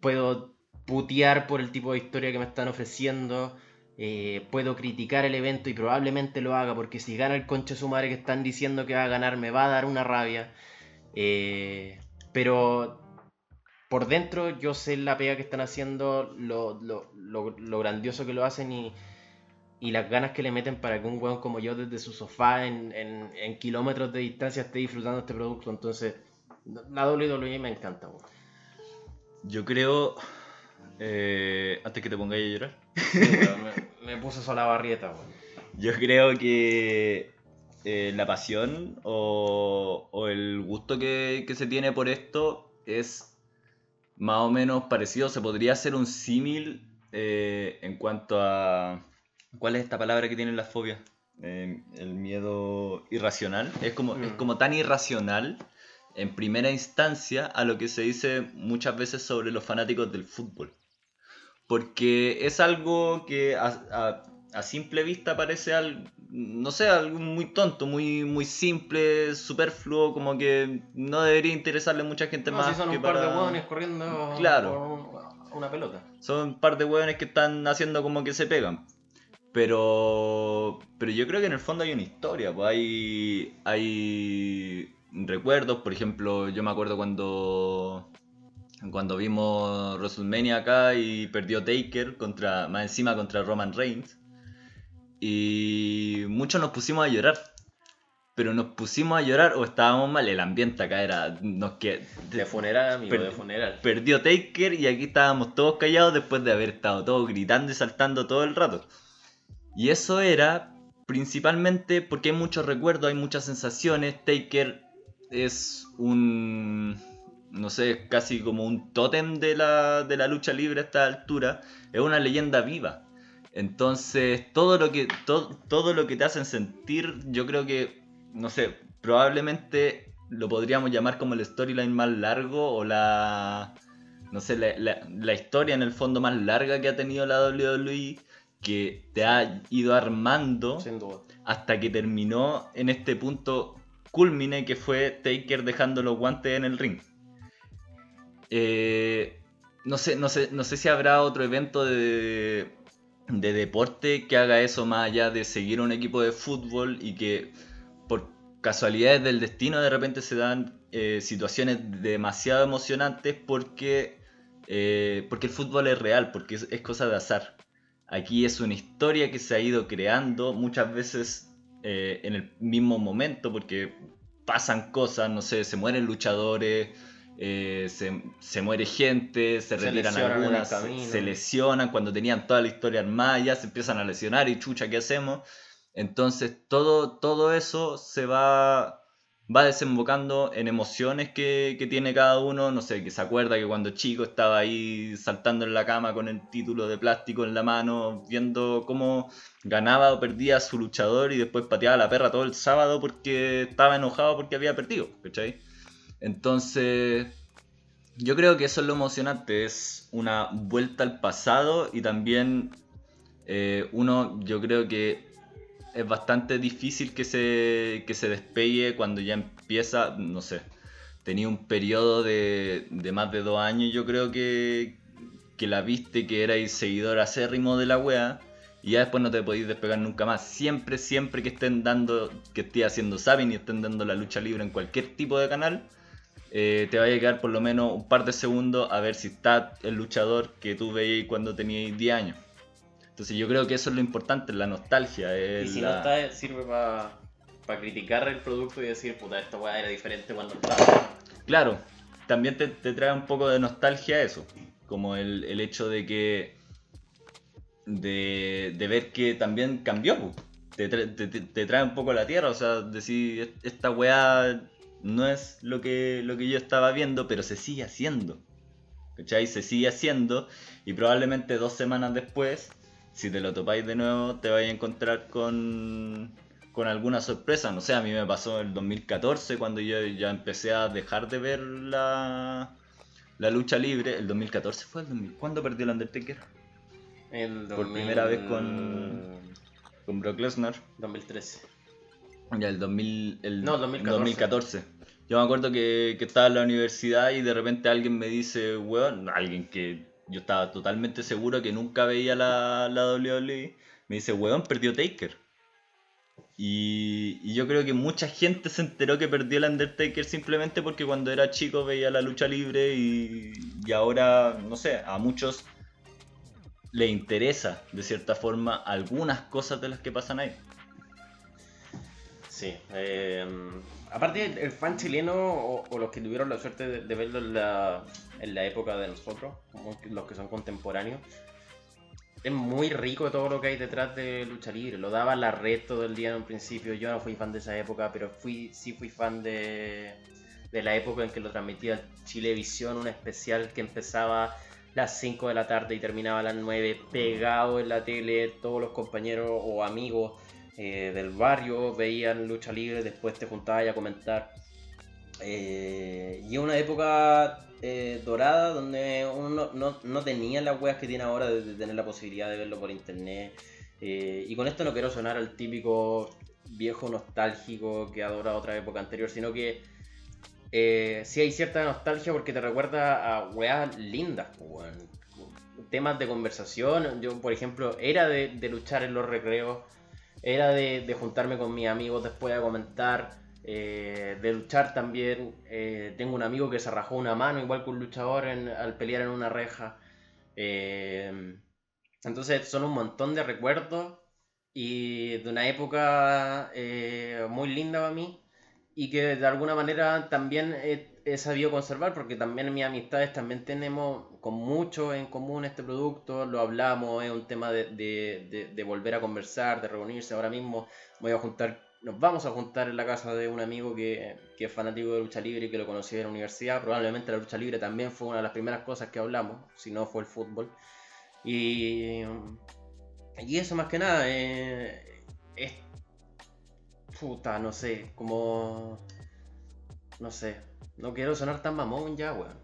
[SPEAKER 2] Puedo putear por el tipo de historia que me están ofreciendo. Eh, puedo criticar el evento y probablemente lo haga porque si gana el conche su madre que están diciendo que va a ganar me va a dar una rabia. Eh, pero por dentro yo sé la pega que están haciendo, lo, grandioso que lo hacen y, las ganas que le meten para que un weón como yo desde su sofá en, kilómetros de distancia esté disfrutando este producto. Entonces, la WWE me encanta.
[SPEAKER 1] Yo creo, eh, antes que te pongáis a llorar,
[SPEAKER 2] me, puse puse la barrieta,
[SPEAKER 1] Yo creo que eh, la pasión o, el gusto que, se tiene por esto es más o menos parecido. Se podría hacer un símil eh, en cuanto a. ¿Cuál es esta palabra que tienen las fobias? Eh, el miedo irracional. Es como, es mm. como tan irracional en primera instancia a lo que se dice muchas veces sobre los fanáticos del fútbol porque es algo que a, simple vista parece algo, no sé, algo muy tonto, muy, muy simple, superfluo, como que no debería interesarle a mucha gente más.
[SPEAKER 2] Si son un par de hueones corriendo
[SPEAKER 1] claro.
[SPEAKER 2] una pelota.
[SPEAKER 1] Son un par de hueones que están haciendo como que se pegan. Pero, pero yo creo que en el fondo hay una historia, pues hay, hay recuerdos, por ejemplo, yo me acuerdo cuando cuando vimos WrestleMania acá y perdió Taker contra, más encima contra Roman Reigns. Y muchos nos pusimos a llorar. pero nos pusimos a llorar o estábamos mal. El ambiente acá era. Nos que,
[SPEAKER 2] de funeral, amigo,
[SPEAKER 1] per-
[SPEAKER 2] de funeral.
[SPEAKER 1] perdió Taker y aquí estábamos todos callados después de haber estado todos gritando y saltando todo el rato. Y eso era principalmente porque hay muchos recuerdos, hay muchas sensaciones. Taker es un. No sé, casi como un tótem de la, de la lucha libre a esta altura. Es una leyenda viva. Entonces, todo lo que, to- todo lo que te hacen sentir, yo creo que, no sé, probablemente lo podríamos llamar como el storyline más largo o la, no sé, la, la- la historia en el fondo más larga que ha tenido la WWE, que te ha ido armando hasta que terminó en este punto culmine que fue Taker dejando los guantes en el ring. Eh, no, sé, no, sé, no sé si habrá otro evento de, de deporte que haga eso más allá de seguir un equipo de fútbol y que por casualidades del destino de repente se dan eh, situaciones demasiado emocionantes porque, eh, porque el fútbol es real, porque es, cosa de azar. Aquí es una historia que se ha ido creando muchas veces eh, en el mismo momento porque pasan cosas, no sé, se mueren luchadores, eh, se, se muere gente, se
[SPEAKER 2] Se
[SPEAKER 1] retiran algunas, se- lesionan cuando tenían toda la historia armada, ya se empiezan a lesionar y chucha, ¿qué hacemos? Entonces todo, todo eso se va, va desembocando en emociones que, que tiene cada uno. No sé, que se acuerda que cuando chico estaba ahí saltando en la cama con el título de plástico en la mano, viendo cómo ganaba o perdía su luchador y después pateaba a la perra todo el sábado porque estaba enojado porque había perdido, ¿cachai? Entonces, yo creo que eso es lo emocionante, es una vuelta al pasado y también eh, uno, yo creo que es bastante difícil que se, que se despegue cuando ya empieza, no sé, tenía un periodo de, de más de dos años, yo creo que, que la viste, que erais seguidor acérrimo de la wea, y ya después no te podéis despegar nunca más. Siempre, siempre que estén dando, que esté haciendo Sabin y estén dando la lucha libre en cualquier tipo de canal, eh, te va a llegar por lo menos un par de segundos a ver si está el luchador que tú veías cuando tenías 10 años. Entonces yo creo que eso es lo importante, la nostalgia.
[SPEAKER 2] Y
[SPEAKER 1] es
[SPEAKER 2] si
[SPEAKER 1] la-
[SPEAKER 2] no está, sirve para criticar el producto y decir, puta, esta weá era diferente cuando estaba.
[SPEAKER 1] Claro, también te, te trae un poco de nostalgia eso, como el, el hecho de que de, de ver que también cambió, te, te- te- te trae un poco a la tierra, o sea, decir, esta weá no es lo que, lo que yo estaba viendo, pero se sigue haciendo. ¿Cachai? Se sigue haciendo y probablemente dos semanas después, si te lo topáis de nuevo, te vais a encontrar con, con alguna sorpresa. No sé, a mí me pasó en el 2014 cuando yo ya empecé a dejar de ver la, la lucha libre. El 2014 fue el 2000. ¿Cuándo perdió el Undertaker?
[SPEAKER 2] El
[SPEAKER 1] Por primera vez con- Con Brock Lesnar.
[SPEAKER 2] 2013.
[SPEAKER 1] Ya, el 2000, el
[SPEAKER 2] No, 2014.
[SPEAKER 1] 2014. Yo me acuerdo que, que estaba en la universidad y de repente alguien me dice, weón, alguien que yo estaba totalmente seguro que nunca veía la, la WWE, me dice, weón, perdió Taker. Y, y yo creo que mucha gente se enteró que perdió el Undertaker simplemente porque cuando era chico veía la lucha libre y, y ahora, no sé, a muchos le interesa de cierta forma algunas cosas de las que pasan ahí.
[SPEAKER 2] Sí. eh, aparte, el, fan chileno o, los que tuvieron la suerte de, verlo en la, en la época de nosotros, los que son contemporáneos, es muy rico todo lo que hay detrás de lucha libre. Lo daba la red todo el día en un principio. Yo no fui fan de esa época, pero fui sí fui fan de, la época en que lo transmitía Chilevisión, un especial que empezaba las 5 de la tarde y terminaba a las 9, pegado en la tele, todos los compañeros o amigos eh, del barrio veían lucha libre, después te juntabas a comentar. Eh, y una época eh, dorada donde uno no, no tenía las weas que tiene ahora de, tener la posibilidad de verlo por internet. Eh, y con esto no quiero sonar al típico viejo nostálgico que adora otra época anterior, sino que sí hay cierta nostalgia porque te recuerda a weas lindas, temas de conversación. Yo, por ejemplo, era de, de luchar en los recreos, era de, de juntarme con mis amigos después a comentar, eh, de luchar también. Eh, tengo un amigo que se rajó una mano igual que un luchador en- al pelear en una reja. Eh, entonces son un montón de recuerdos y de una época eh, muy linda para mí y que de alguna manera también he, sabido conservar porque también en mis amistades también tenemos con mucho en común este producto, lo hablamos, es un tema de, volver a conversar, de reunirse. Ahora mismo voy a juntar, nos vamos a juntar en la casa de un amigo que, que es fanático de lucha libre y que lo conocí en la universidad. Probablemente la lucha libre también fue una de las primeras cosas que hablamos, si no fue el fútbol. Y, y eso más que nada, eh, es Puta, no sé, como. No sé. No quiero sonar tan mamón ya, weón.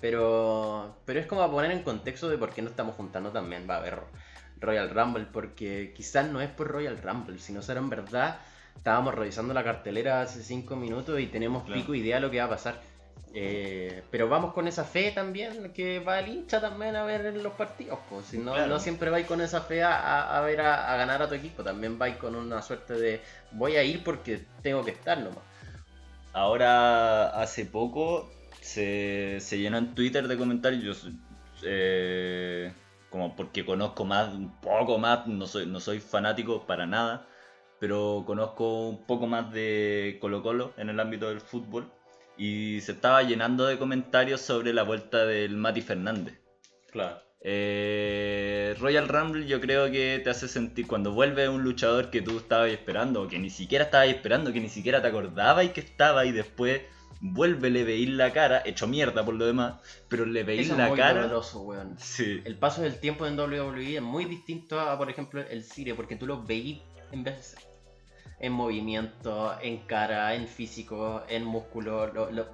[SPEAKER 2] Pero. Pero es como a poner en contexto de por qué no estamos juntando también. Va a haber Royal Rumble. Porque quizás no es por Royal Rumble, sino será en verdad. Estábamos revisando la cartelera hace 5 minutos y tenemos pico idea de lo que va a pasar. Eh, pero vamos con esa fe también que va el hincha también a ver los partidos. Pues. Si no, no siempre vais con esa fe a, a ver a, ganar a tu equipo, también vais con una suerte de voy a ir porque tengo que estar nomás.
[SPEAKER 1] Ahora, hace poco se, se llenó en Twitter de comentarios, eh, como porque conozco más, un poco más, no soy, no soy fanático para nada, pero conozco un poco más de Colo Colo en el ámbito del fútbol y se estaba llenando de comentarios sobre la vuelta del Mati Fernández.
[SPEAKER 2] Claro.
[SPEAKER 1] Eh, Royal Rumble yo creo que te hace sentir cuando vuelve un luchador que tú estabas esperando, o que ni siquiera estabas esperando, que ni siquiera te acordabas y que estaba y después vuelve, le veís la cara, hecho mierda por lo demás, pero le veís la muy cara.
[SPEAKER 2] weón. El paso del tiempo en WWE es muy distinto a, por ejemplo, el cine, porque tú lo veís en vez en movimiento, en cara, en físico, en músculo, lo, lo,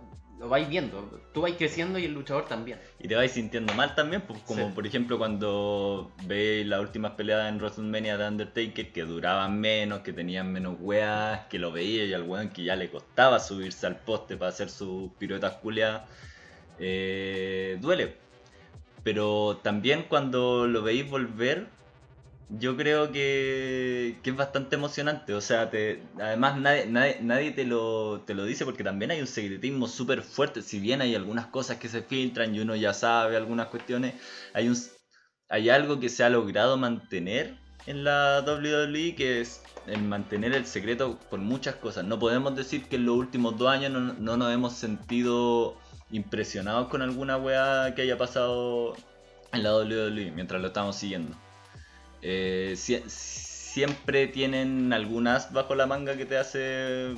[SPEAKER 2] vais viendo. Tú vais creciendo y el luchador también.
[SPEAKER 1] Y te vais sintiendo mal también, pues, como por ejemplo cuando veis las últimas peleadas en WrestleMania de Undertaker que duraban menos, que tenían menos weas, que lo veía y al weón que ya le costaba subirse al poste para hacer sus piruetas culiadas. Eh, duele. Pero también cuando lo veis volver, yo creo que, es bastante emocionante. O sea, te, además nadie, nadie, te, lo, te lo dice porque también hay un secretismo súper fuerte. Si bien hay algunas cosas que se filtran y uno ya sabe algunas cuestiones, hay, un, hay algo que se ha logrado mantener en la WWE que es el mantener el secreto por muchas cosas. No podemos decir que en los últimos dos años no, no nos hemos sentido impresionados con alguna weá que haya pasado en la WWE mientras lo estamos siguiendo. Eh, siempre tienen algunas bajo la manga que te hace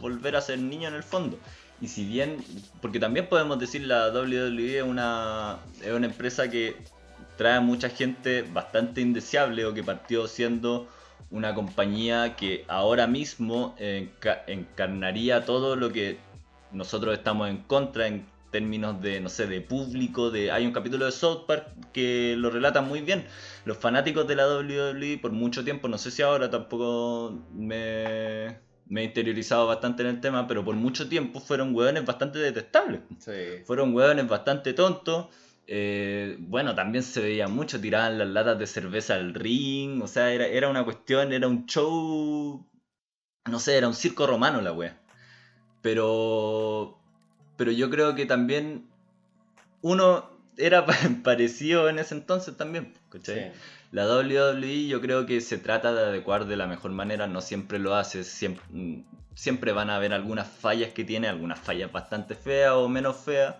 [SPEAKER 1] volver a ser niño en el fondo. Y si bien, porque también podemos decir la WWE es una, es una empresa que trae a mucha gente bastante indeseable o que partió siendo una compañía que ahora mismo encarnaría todo lo que nosotros estamos en contra en términos de, no sé, de público, de hay un capítulo de South Park que lo relata muy bien. Los fanáticos de la WWE por mucho tiempo, no sé si ahora tampoco me, me he interiorizado bastante en el tema, pero por mucho tiempo fueron hueones bastante detestables. Fueron hueones bastante tontos. Eh, bueno, también se veía mucho, tiraban las latas de cerveza al ring, o sea, era, era una cuestión, era un show, no sé, era un circo romano la wea. Pero pero yo creo que también uno era parecido en ese entonces también, ¿cachai? La WWE yo creo que se trata de adecuar de la mejor manera, no siempre lo hace, siempre, siempre van a haber algunas fallas que tiene, algunas fallas bastante feas o menos feas,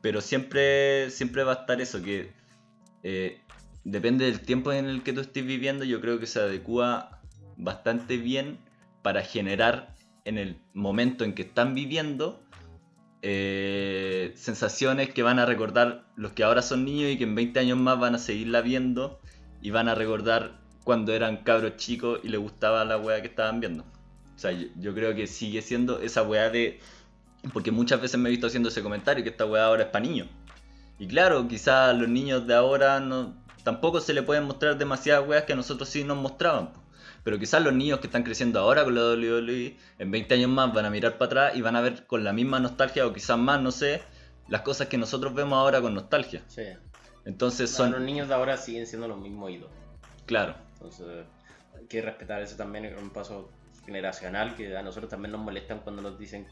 [SPEAKER 1] pero siempre, siempre va a estar eso, que eh, depende del tiempo en el que tú estés viviendo, yo creo que se adecua bastante bien para generar en el momento en que están viviendo eh, sensaciones que van a recordar los que ahora son niños y que en 20 años más van a seguirla viendo y van a recordar cuando eran cabros chicos y les gustaba la weá que estaban viendo. O sea, yo, creo que sigue siendo esa weá de... Porque muchas veces me he visto haciendo ese comentario que esta weá ahora es para niños. Y claro, quizás los niños de ahora no, tampoco se le pueden mostrar demasiadas weas que a nosotros sí nos mostraban. Pero quizás los niños que están creciendo ahora con la WWE, en 20 años más van a mirar para atrás y van a ver con la misma nostalgia o quizás más, no sé, las cosas que nosotros vemos ahora con nostalgia.
[SPEAKER 2] Sí.
[SPEAKER 1] Entonces son...
[SPEAKER 2] Los niños de ahora siguen siendo los mismos ídolos.
[SPEAKER 1] Claro.
[SPEAKER 2] Entonces hay que respetar eso también, es un paso generacional que a nosotros también nos molestan cuando nos dicen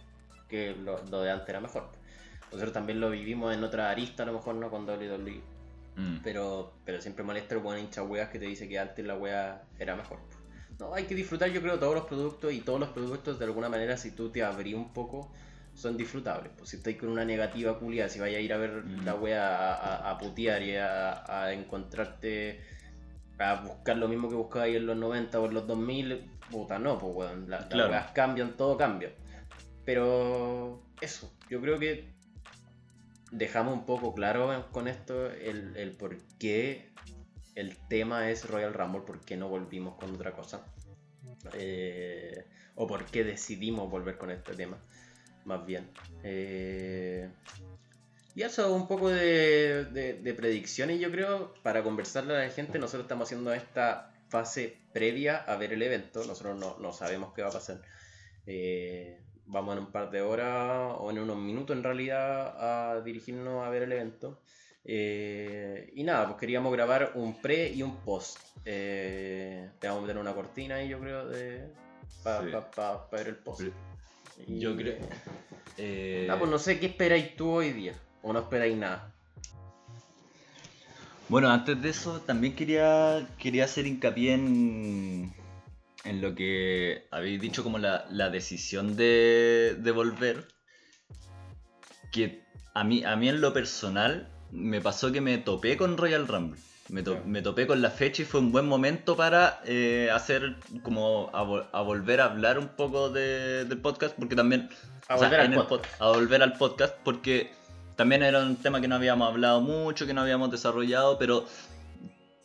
[SPEAKER 2] que lo, de antes era mejor. Nosotros también lo vivimos en otra arista, a lo mejor no con WWE. Mm. Pero, pero siempre molesta el buen hincha weas que te dice que antes la wea era mejor. No, hay que disfrutar yo creo todos los productos y todos los productos de alguna manera si tú te abrís un poco son disfrutables. Pues si estáis con una negativa culia, si vais a ir a ver
[SPEAKER 1] Mm.
[SPEAKER 2] la wea a, a putear y a, a encontrarte a buscar lo mismo que buscabais en los 90 o en los 2000, puta no, pues weón, la- las
[SPEAKER 1] Claro.
[SPEAKER 2] weas cambian, todo cambia. Pero eso, yo creo que dejamos un poco claro con esto el, el por qué el tema es Royal Rumble, por qué no volvimos con otra cosa. Eh, o por qué decidimos volver con este tema, más bien. Eh, y eso, un poco de, de- de predicciones, yo creo, para conversarle a la gente. Nosotros estamos haciendo esta fase previa a ver el evento. Nosotros no, no sabemos qué va a pasar. Eh, vamos en un par de horas o en unos minutos en realidad a dirigirnos a ver el evento. Eh, y nada, pues queríamos grabar un pre y un post. Eh, te vamos a meter una cortina ahí, yo creo, de para
[SPEAKER 1] Sí.
[SPEAKER 2] ver el post. Y-
[SPEAKER 1] Yo creo. eh,
[SPEAKER 2] Ah, pues no sé qué esperáis tú hoy día. O no esperáis nada.
[SPEAKER 1] Bueno, antes de eso también quería, quería hacer hincapié en, en lo que habéis dicho como la, la decisión de, de volver. Que a mí, a mí en lo personal me pasó que me topé con Royal Rumble. Me, to- me topé con la fecha y fue un buen momento para eh, hacer como a, vol- a volver a hablar un poco de- del podcast porque también
[SPEAKER 2] A
[SPEAKER 1] sea,
[SPEAKER 2] volver al podcast.
[SPEAKER 1] pod- a volver al podcast porque también era un tema que no habíamos hablado mucho, que no habíamos desarrollado, pero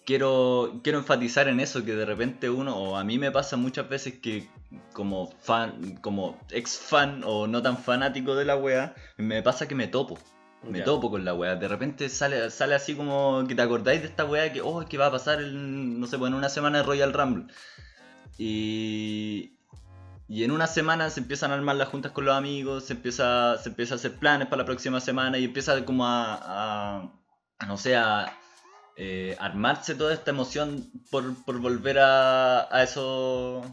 [SPEAKER 1] quiero, quiero enfatizar en eso, que de repente uno, o a mí me pasa muchas veces que como fan, como ex fan o no tan fanático de la wea, me pasa que me topo. Me topo con la wea. De repente sale, sale así como que te acordáis de esta wea que, oh, que va a pasar el, no sé, pues en una semana de Royal Rumble. Y, y en una semana se empiezan a armar las juntas con los amigos, se empieza, se empieza a hacer planes para la próxima semana y empieza como a, a- a, no sé, a eh, armarse toda esta emoción por, por volver a, a eso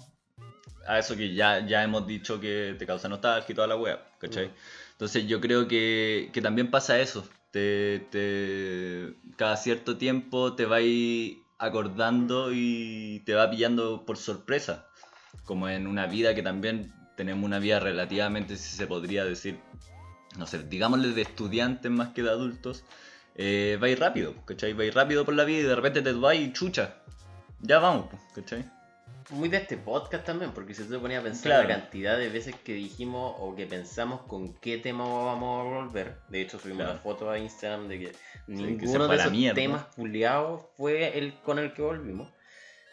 [SPEAKER 1] a eso que ya, ya hemos dicho que te causa nostalgia y toda la wea, ¿cachai?
[SPEAKER 2] Mm.
[SPEAKER 1] Entonces yo creo que, que también pasa eso. Te, te- cada cierto tiempo te vais acordando y te va pillando por sorpresa. Como en una vida que también tenemos una vida relativamente, si se podría decir, no sé, digámosle de estudiantes más que de adultos. Eh, vais rápido, ¿cachai? Vais rápido por la vida y de repente te vas y chucha. Ya vamos, ¿cachai?
[SPEAKER 2] Muy de este podcast también, porque si tú te ponías a pensar
[SPEAKER 1] Claro.
[SPEAKER 2] la cantidad de veces que dijimos o que pensamos con qué tema vamos a volver. De hecho, subimos
[SPEAKER 1] Claro.
[SPEAKER 2] una foto a Instagram de que ninguno de esos
[SPEAKER 1] mierda.
[SPEAKER 2] temas culiados fue el con el que volvimos.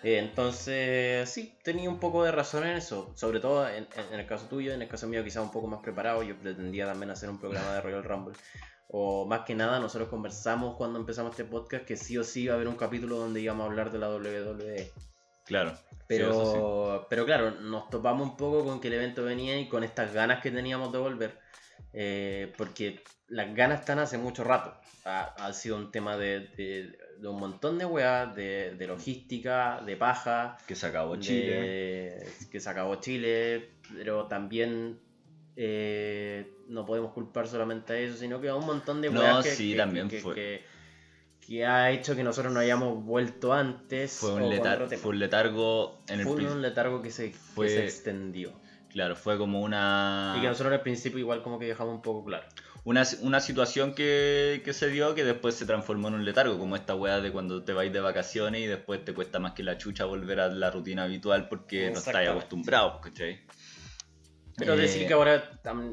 [SPEAKER 2] Eh, entonces, sí, tenía un poco de razón en eso. Sobre todo en, en- en el caso tuyo, en el caso mío, quizás un poco más preparado. Yo pretendía también hacer un programa de Royal Rumble. O más que nada, nosotros conversamos cuando empezamos este podcast que sí o sí iba a haber un capítulo donde íbamos a hablar de la WWE.
[SPEAKER 1] Claro.
[SPEAKER 2] Pero,
[SPEAKER 1] Sí,
[SPEAKER 2] pero claro, nos topamos un poco con que el evento venía y con estas ganas que teníamos de volver. eh, porque las ganas están hace mucho rato. Ha, ha sido un tema de, de- de un montón de weas, de, de logística, de paja,
[SPEAKER 1] Que se acabó Chile.
[SPEAKER 2] que se acabó Chile, pero también eh, no podemos culpar solamente a eso, sino que a un montón de
[SPEAKER 1] No,
[SPEAKER 2] weas que,
[SPEAKER 1] sí,
[SPEAKER 2] que-
[SPEAKER 1] también
[SPEAKER 2] que-
[SPEAKER 1] fue.
[SPEAKER 2] que- que ha hecho que nosotros no hayamos vuelto antes.
[SPEAKER 1] Fue un, letar- fue un letargo en el
[SPEAKER 2] Fue un letargo que se, que
[SPEAKER 1] Fue-
[SPEAKER 2] se extendió.
[SPEAKER 1] Claro, fue como una.
[SPEAKER 2] Y que nosotros al principio igual como que dejamos un poco claro.
[SPEAKER 1] una, una situación que, que se dio que después se transformó en un letargo, como esta weá de cuando te vais de vacaciones y después te cuesta más que la chucha volver a la rutina habitual porque no estáis
[SPEAKER 2] Exactamente.
[SPEAKER 1] acostumbrados, ¿cachai?
[SPEAKER 2] Pero
[SPEAKER 1] Eh,
[SPEAKER 2] decir que ahora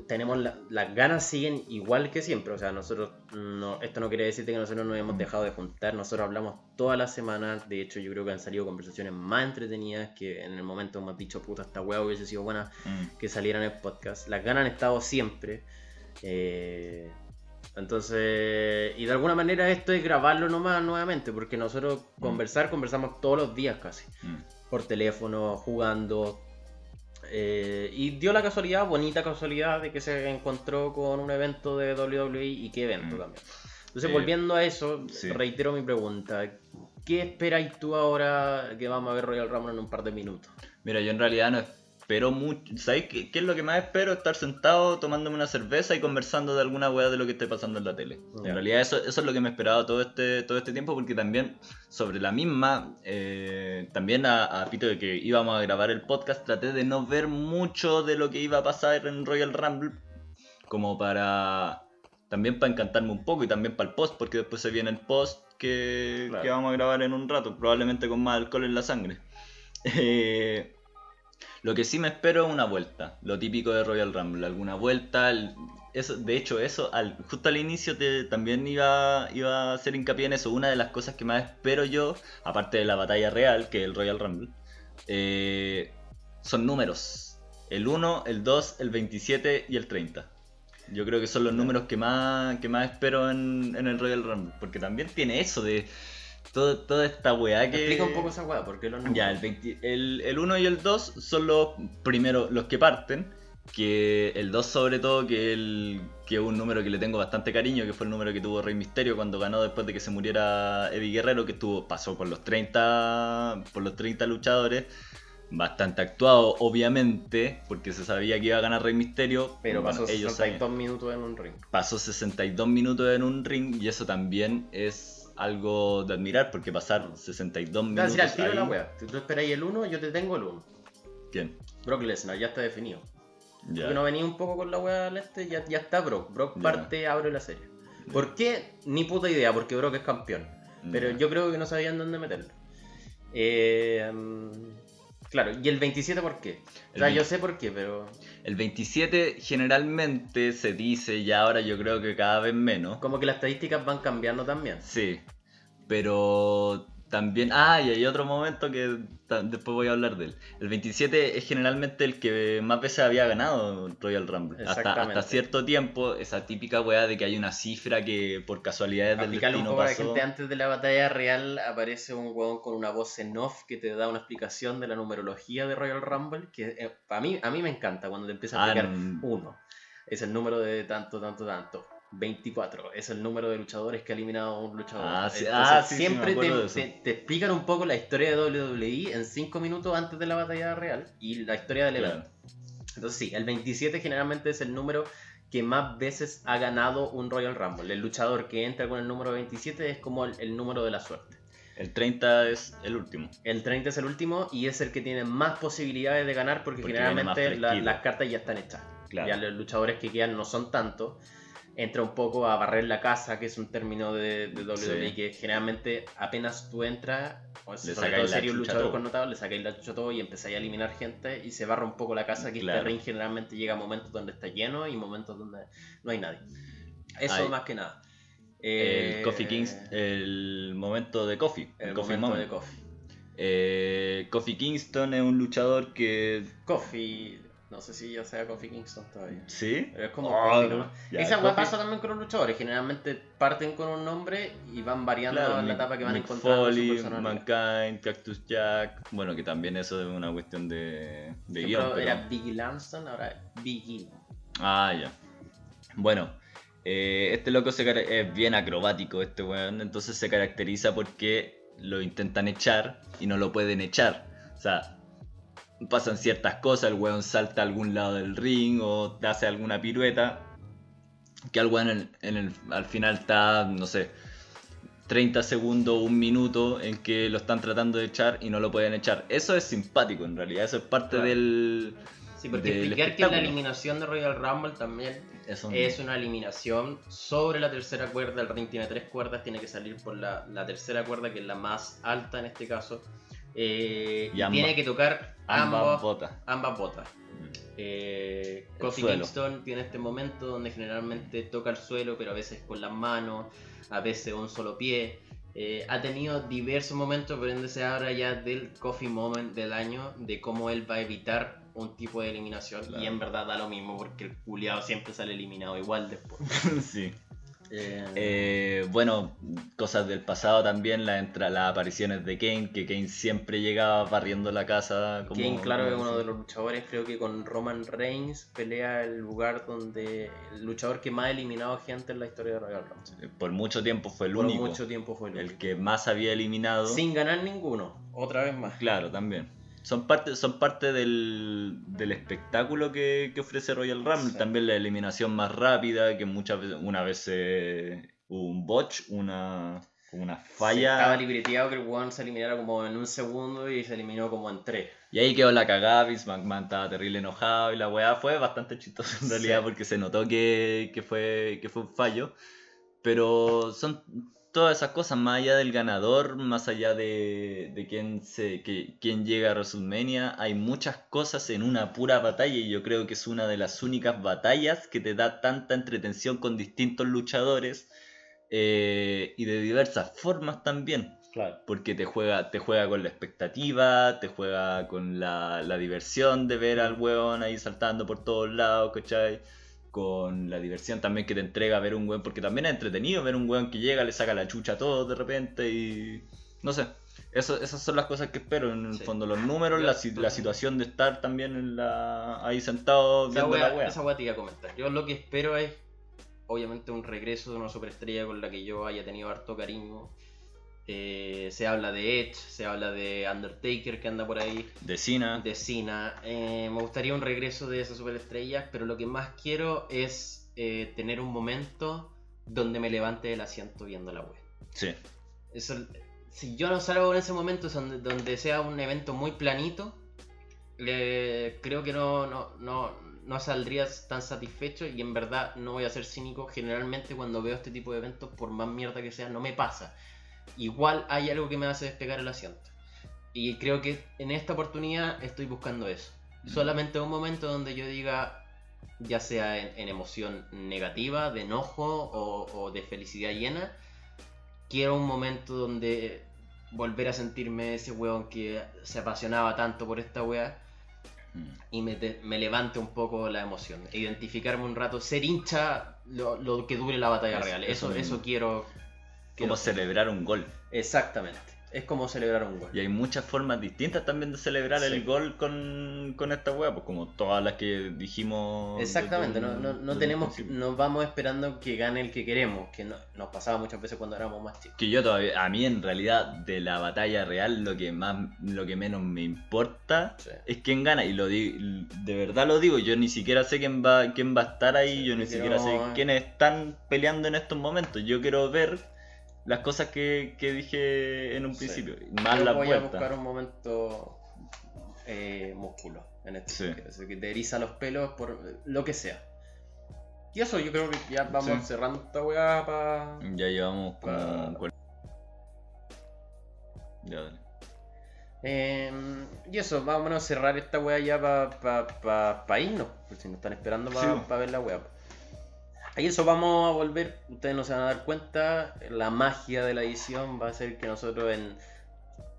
[SPEAKER 2] tenemos la- las ganas siguen igual que siempre. O sea, nosotros no, esto no quiere decir que nosotros nos hemos dejado de juntar. Nosotros hablamos todas las semanas. De hecho, yo creo que han salido conversaciones más entretenidas que en el momento hemos dicho, puta, esta weá hubiese sido buena
[SPEAKER 1] mm,
[SPEAKER 2] que salieran en el podcast. Las ganas han estado siempre. Eh, entonces, y de alguna manera esto es grabarlo nomás nuevamente, porque nosotros conversar, conversamos todos los días casi,
[SPEAKER 1] mm.
[SPEAKER 2] por teléfono, jugando. Eh, y dio la casualidad, bonita casualidad, de que se encontró con un evento de WWE y qué evento
[SPEAKER 1] Mm.
[SPEAKER 2] también. Entonces, volviendo a eso,
[SPEAKER 1] Sí.
[SPEAKER 2] reitero mi pregunta. ¿Qué esperáis tú ahora que vamos a ver Royal Rumble en un par de minutos?
[SPEAKER 1] Mira, yo en realidad no espero mucho. ¿Sabes qué, qué es lo que más espero? Estar sentado tomándome una cerveza y conversando de alguna weá de lo que esté pasando en la tele. En realidad eso, eso es lo que me esperaba todo este, todo este tiempo porque también sobre la misma, eh, también a, a Pito de que íbamos a grabar el podcast, traté de no ver mucho de lo que iba a pasar en Royal Rumble como para... También para encantarme un poco y también para el post, porque después se viene el post que,
[SPEAKER 2] Claro.
[SPEAKER 1] que vamos a grabar en un rato, probablemente con más alcohol en la sangre. Eh, lo que sí me espero es una vuelta, lo típico de Royal Rumble, alguna vuelta. el- eso, de hecho, eso al, justo al inicio te, también iba, iba a hacer hincapié en eso. Una de las cosas que más espero yo, aparte de la batalla real, que es el Royal Rumble, eh, son números. El 1, el 2, el 27 y el 30. Yo creo que son los números que más, que más espero en, en el Royal Rumble. Porque también tiene eso de todo, toda esta weá que...
[SPEAKER 2] Explica un poco esa weá, porque los números.
[SPEAKER 1] Ya, el, 20 el, el 1 y el 2 son los primeros, los que parten. Que el 2 sobre todo, que, el, que es un número que le tengo bastante cariño, que fue el número que tuvo Rey Misterio cuando ganó después de que se muriera Eddie Guerrero, que estuvo, pasó por los 30, por los 30 luchadores. Bastante actuado, obviamente, porque se sabía que iba a ganar Rey Misterio.
[SPEAKER 2] Pero
[SPEAKER 1] Bueno,
[SPEAKER 2] pasó
[SPEAKER 1] ellos
[SPEAKER 2] 62 minutos en un ring.
[SPEAKER 1] pasó 62 minutos en un ring y eso también es algo de admirar porque pasar 62
[SPEAKER 2] Te voy a
[SPEAKER 1] minutos
[SPEAKER 2] decir al tiro
[SPEAKER 1] ahí-
[SPEAKER 2] la weá. Si tú esperáis el 1, yo te tengo el 1.
[SPEAKER 1] ¿Quién?
[SPEAKER 2] Brock Lesnar, ya está definido.
[SPEAKER 1] Ya.
[SPEAKER 2] Porque no venía un poco con la weá al este, ya, ya está Brock. Brock
[SPEAKER 1] Ya.
[SPEAKER 2] parte, abre la serie. ¿Por qué? Ni puta idea, porque Brock es campeón. Pero yo creo que no sabían dónde meterlo. Eh, mm, claro, ¿y el 27 por qué? O
[SPEAKER 1] El
[SPEAKER 2] sea, yo
[SPEAKER 1] 20.
[SPEAKER 2] sé por qué, pero
[SPEAKER 1] El 27 generalmente se dice y ahora yo creo que cada vez menos.
[SPEAKER 2] como que las estadísticas van cambiando también.
[SPEAKER 1] Sí. Pero también... Ah, y hay otro momento que después voy a hablar de él. El 27 es generalmente el que más veces había ganado Royal Rumble. Hasta, hasta cierto tiempo, esa típica weá de que hay una cifra que por casualidades del
[SPEAKER 2] explicarle un
[SPEAKER 1] destino
[SPEAKER 2] poco a la
[SPEAKER 1] pasó.
[SPEAKER 2] gente, antes de la batalla real aparece un huevón con una voz en off que te da una explicación de la numerología de Royal Rumble, que a, mí, a mí me encanta cuando te empieza a
[SPEAKER 1] Ah,
[SPEAKER 2] explicar
[SPEAKER 1] no.
[SPEAKER 2] uno. Es el número de tanto, tanto, tanto. 24 es el número de luchadores que ha eliminado a un luchador.
[SPEAKER 1] Ah, sí,
[SPEAKER 2] Entonces,
[SPEAKER 1] ah, sí,
[SPEAKER 2] siempre te,
[SPEAKER 1] eso.
[SPEAKER 2] te- te explican un poco la historia de WWE en 5 minutos antes de la batalla real y la historia del
[SPEAKER 1] Claro.
[SPEAKER 2] evento. Entonces sí, el 27 generalmente es el número que más veces ha ganado un Royal Rumble. El luchador que entra con el número 27 es como el, el número de la suerte.
[SPEAKER 1] El 30 es el último.
[SPEAKER 2] El 30 es el último y es el que tiene más posibilidades de ganar porque, generalmente la- las cartas ya están hechas.
[SPEAKER 1] Claro.
[SPEAKER 2] Ya los luchadores que quedan no son tantos. Entra un poco a barrer la casa, que es un término de, de WWE
[SPEAKER 1] Sí.
[SPEAKER 2] que generalmente apenas tú entras, o si eres un
[SPEAKER 1] chucha a
[SPEAKER 2] luchador
[SPEAKER 1] todo.
[SPEAKER 2] connotado, le sacáis la chucha todo y empezáis a eliminar gente y se barra un poco la casa, que
[SPEAKER 1] Claro.
[SPEAKER 2] este ring generalmente llega a momentos donde está lleno y momentos donde no hay nadie. Eso más que nada.
[SPEAKER 1] El
[SPEAKER 2] Eh,
[SPEAKER 1] Coffee Kings, el momento de Coffee.
[SPEAKER 2] el
[SPEAKER 1] Coffee
[SPEAKER 2] momento de. Coffee.
[SPEAKER 1] Eh, Kofi Kingston es un luchador que.
[SPEAKER 2] Coffee, no sé si ya sea Coffee Kingston todavía.
[SPEAKER 1] ¿Sí?
[SPEAKER 2] Pero es como
[SPEAKER 1] Oh,
[SPEAKER 2] nomás.
[SPEAKER 1] ya,
[SPEAKER 2] Esa weá
[SPEAKER 1] Kofi-
[SPEAKER 2] pasa también con los luchadores. Generalmente parten con un nombre y van variando
[SPEAKER 1] Claro,
[SPEAKER 2] en la etapa que van encontrando
[SPEAKER 1] Foley,
[SPEAKER 2] su.
[SPEAKER 1] Mankind, Cactus Jack. Bueno, que también eso es una cuestión de, de guion. pero-
[SPEAKER 2] Era Biggie Langston, ahora Biggie.
[SPEAKER 1] Ah, ya. Bueno, eh, este loco se es bien acrobático, este weón. Entonces se caracteriza porque lo intentan echar y no lo pueden echar. O sea, pasan ciertas cosas, el weón salta a algún lado del ring o te hace alguna pirueta. Que al weón en, en el, al final está, no sé, 30 segundos, un minuto en que lo están tratando de echar y no lo pueden echar. Eso es simpático en realidad, eso es parte
[SPEAKER 2] Claro.
[SPEAKER 1] del...
[SPEAKER 2] Sí, porque
[SPEAKER 1] del
[SPEAKER 2] explicar que la eliminación de Royal Rumble también
[SPEAKER 1] eso-
[SPEAKER 2] es una eliminación sobre la tercera cuerda. El ring tiene tres cuerdas, tiene que salir por la, la tercera cuerda, que es la más alta en este caso. Eh,
[SPEAKER 1] Y
[SPEAKER 2] tiene que tocar
[SPEAKER 1] ambas
[SPEAKER 2] ambas,
[SPEAKER 1] botas.
[SPEAKER 2] ambas botas. Eh,
[SPEAKER 1] El
[SPEAKER 2] Kofi
[SPEAKER 1] suelo.
[SPEAKER 2] Kingston tiene este momento donde generalmente toca el suelo, pero a veces con las manos, a veces un solo pie. Eh, ha tenido diversos momentos, por ende se habla ya del Coffee Moment del año, de cómo él va a evitar un tipo de eliminación.
[SPEAKER 1] Claro.
[SPEAKER 2] Y en verdad da lo mismo, porque el culiado siempre sale eliminado igual después.
[SPEAKER 1] sí.
[SPEAKER 2] Eh,
[SPEAKER 1] Eh, bueno, cosas del pasado también, la entra, las apariciones de Kane, que Kane siempre llegaba barriendo la casa. Como,
[SPEAKER 2] Kane, claro, es uno de los luchadores, creo que con Roman Reigns pelea el lugar donde el luchador que más ha eliminado gente en la historia de Royal Rumble.
[SPEAKER 1] Por mucho tiempo fue el
[SPEAKER 2] Por
[SPEAKER 1] único.
[SPEAKER 2] mucho tiempo fue el,
[SPEAKER 1] el
[SPEAKER 2] único.
[SPEAKER 1] que más había eliminado.
[SPEAKER 2] Sin ganar ninguno, otra vez más.
[SPEAKER 1] Claro, también. Son parte, son parte del, del espectáculo que, que ofrece Royal Rumble.
[SPEAKER 2] Sí.
[SPEAKER 1] También la eliminación más rápida, que muchas veces, una vez eh, hubo un botch, una, una
[SPEAKER 2] Sí, estaba
[SPEAKER 1] falla.
[SPEAKER 2] libreteado que el weón se eliminara como en un segundo y se eliminó como en tres.
[SPEAKER 1] y ahí quedó la cagada, Vince McMahon estaba terrible enojado y la weá fue bastante chistoso en
[SPEAKER 2] Sí.
[SPEAKER 1] realidad porque se notó que, que, fue, que fue un fallo. Pero son todas esas cosas, más allá del ganador, más allá de, de quién, se, que, quién llega a WrestleMania, hay muchas cosas en una pura batalla y yo creo que es una de las únicas batallas que te da tanta entretención con distintos luchadores eh, y de diversas formas también.
[SPEAKER 2] Claro.
[SPEAKER 1] Porque te juega, te juega con la expectativa, te juega con la, la diversión de ver al weón ahí saltando por todos lados, ¿cachai? Con la diversión también que te entrega ver un weón, porque también es entretenido ver un weón que llega, le saca la chucha a todos de repente y... No sé, eso, esas son las cosas que espero, en el
[SPEAKER 2] Sí.
[SPEAKER 1] fondo los números,
[SPEAKER 2] Yo-
[SPEAKER 1] la, la situación de estar también en la, ahí sentado viendo la
[SPEAKER 2] wea,
[SPEAKER 1] wea.
[SPEAKER 2] esa wea te iba a comentar. Yo lo que espero es, obviamente, un regreso de una superestrella con la que yo haya tenido harto cariño. Eh, se habla de Edge, se habla de Undertaker que anda por ahí,
[SPEAKER 1] De Cena,
[SPEAKER 2] de Cena. Eh, me gustaría un regreso de esas superestrellas, pero lo que más quiero es eh, tener un momento donde me levante del asiento viendo la web.
[SPEAKER 1] sí,
[SPEAKER 2] Eso, si yo no salgo en ese momento donde, donde sea un evento muy planito, creo que no, no, no, no saldría tan satisfecho y en verdad no voy a ser cínico. Generalmente cuando veo este tipo de eventos, por más mierda que sea, no me pasa. Igual hay algo que me hace despegar el asiento. Y creo que en esta oportunidad estoy buscando eso. Solamente un momento donde yo diga, ya sea en, en emoción negativa, de enojo o, o de felicidad llena, quiero un momento donde volver a sentirme ese weón que se apasionaba tanto por esta wea
[SPEAKER 1] Mm.
[SPEAKER 2] y me, te- me levante un poco la emoción. Identificarme un rato, ser hincha lo, lo que dure la batalla real.
[SPEAKER 1] eso
[SPEAKER 2] eso quiero.
[SPEAKER 1] Como celebrar un gol.
[SPEAKER 2] Exactamente. Es como celebrar un gol.
[SPEAKER 1] Y hay muchas formas distintas también de celebrar
[SPEAKER 2] Sí.
[SPEAKER 1] el gol con, con esta wea, pues como todas las que dijimos.
[SPEAKER 2] Exactamente, no, no, no tenemos, nos vamos esperando que gane el que queremos, que no- nos pasaba muchas veces cuando éramos más chicos.
[SPEAKER 1] Que yo todavía, a mí en realidad de la batalla real lo que más, lo que menos me importa
[SPEAKER 2] Sí.
[SPEAKER 1] es quién gana. Y lo di- de verdad lo digo, yo ni siquiera sé quién va, quién va a estar ahí,
[SPEAKER 2] Sí,
[SPEAKER 1] yo ni siquiera sé quiénes están peleando en estos momentos. Yo quiero ver las cosas que, que dije en un
[SPEAKER 2] Sí.
[SPEAKER 1] principio, más
[SPEAKER 2] Yo
[SPEAKER 1] la
[SPEAKER 2] voy a buscar un momento eh, músculo en este
[SPEAKER 1] Sí.
[SPEAKER 2] así que te eriza los pelos por lo que sea. Y eso yo creo que ya vamos
[SPEAKER 1] Sí.
[SPEAKER 2] cerrando esta weá para...
[SPEAKER 1] Ya llevamos como...
[SPEAKER 2] Pa-
[SPEAKER 1] Ya, dale.
[SPEAKER 2] Eh, y eso, vámonos a cerrar esta weá ya para pa, pa, pa irnos, porque si nos están esperando para
[SPEAKER 1] Sí.
[SPEAKER 2] ver la weá. Y eso vamos a volver, ustedes no se van a dar cuenta, la magia de la edición va a ser que nosotros en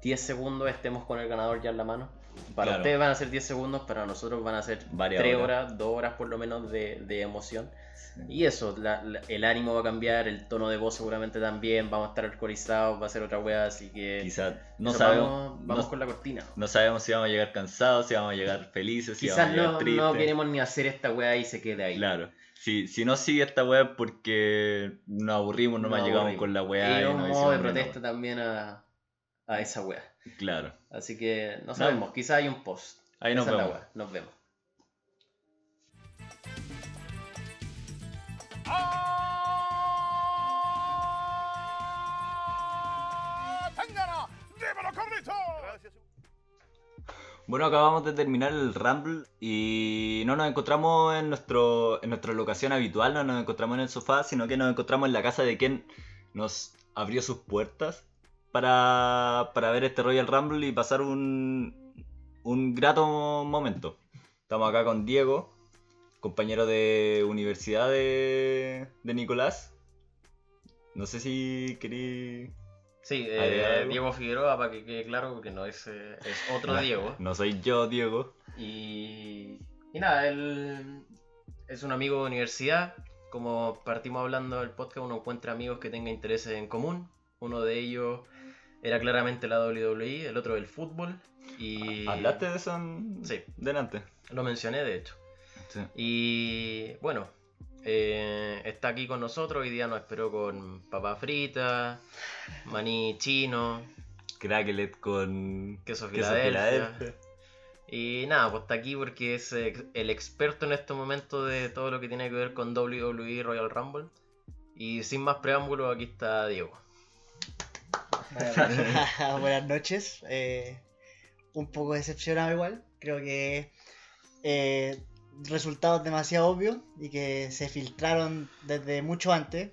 [SPEAKER 2] 10 segundos estemos con el ganador ya en la mano. Para
[SPEAKER 1] Claro.
[SPEAKER 2] ustedes van a ser 10 segundos, para nosotros van a ser
[SPEAKER 1] Varias
[SPEAKER 2] 3
[SPEAKER 1] horas.
[SPEAKER 2] horas, 2 horas por lo menos de, de emoción.
[SPEAKER 1] Sí.
[SPEAKER 2] Y eso, la- la- el ánimo va a cambiar, el tono de voz seguramente también, vamos a estar alcoholizados, va a ser otra weá, así que...
[SPEAKER 1] Quizá no sabemos,
[SPEAKER 2] Vamos, vamos
[SPEAKER 1] no,
[SPEAKER 2] con la cortina.
[SPEAKER 1] no sabemos si vamos a llegar cansados, si vamos a llegar felices, si
[SPEAKER 2] Quizás
[SPEAKER 1] vamos a llegar
[SPEAKER 2] no,
[SPEAKER 1] tristes.
[SPEAKER 2] no queremos ni hacer esta weá y se quede ahí.
[SPEAKER 1] Claro. Si, si no sigue esta weá es porque nos aburrimos, no más llegamos con la weá.
[SPEAKER 2] y
[SPEAKER 1] y
[SPEAKER 2] un
[SPEAKER 1] no
[SPEAKER 2] modo de protesta también a, a esa weá.
[SPEAKER 1] Claro.
[SPEAKER 2] Así que no sabemos, quizás hay un post.
[SPEAKER 1] Ahí nos
[SPEAKER 2] Esa
[SPEAKER 1] vemos.
[SPEAKER 2] weá. Nos vemos.
[SPEAKER 1] Bueno, acabamos de terminar el Rumble y no nos encontramos en, nuestro, en nuestra locación habitual, no nos encontramos en el sofá, sino que nos encontramos en la casa de quien nos abrió sus puertas para, para ver este Royal Rumble y pasar un, un grato momento. Estamos acá con Diego, compañero de universidad de, de Nicolás. No sé si querí...
[SPEAKER 2] Sí,
[SPEAKER 1] ¿Agregar
[SPEAKER 2] eh? Diego Figueroa, para que quede claro, que no es, eh, es otro Diego.
[SPEAKER 1] No soy yo, Diego.
[SPEAKER 2] Y, y nada, él es un amigo de universidad. Como partimos hablando del podcast, uno encuentra amigos que tengan intereses en común. Uno de ellos era claramente la WWE, el otro el fútbol. Y
[SPEAKER 1] ¿Hablaste de eso en...
[SPEAKER 2] Sí.
[SPEAKER 1] delante?
[SPEAKER 2] Lo mencioné, de hecho.
[SPEAKER 1] Sí.
[SPEAKER 2] Y bueno, eh, está aquí con nosotros. Hoy día nos esperó con papa frita, maní chino,
[SPEAKER 1] Cracklet con
[SPEAKER 2] queso Filadelfia. Y nada, pues está aquí porque es el experto en este momento de todo lo que tiene que ver con WWE Royal Rumble. Y sin más preámbulos, aquí está Diego.
[SPEAKER 3] Buenas noches. Eh, un poco decepcionado igual. Creo que eh, resultados demasiado obvios y que se filtraron desde mucho antes.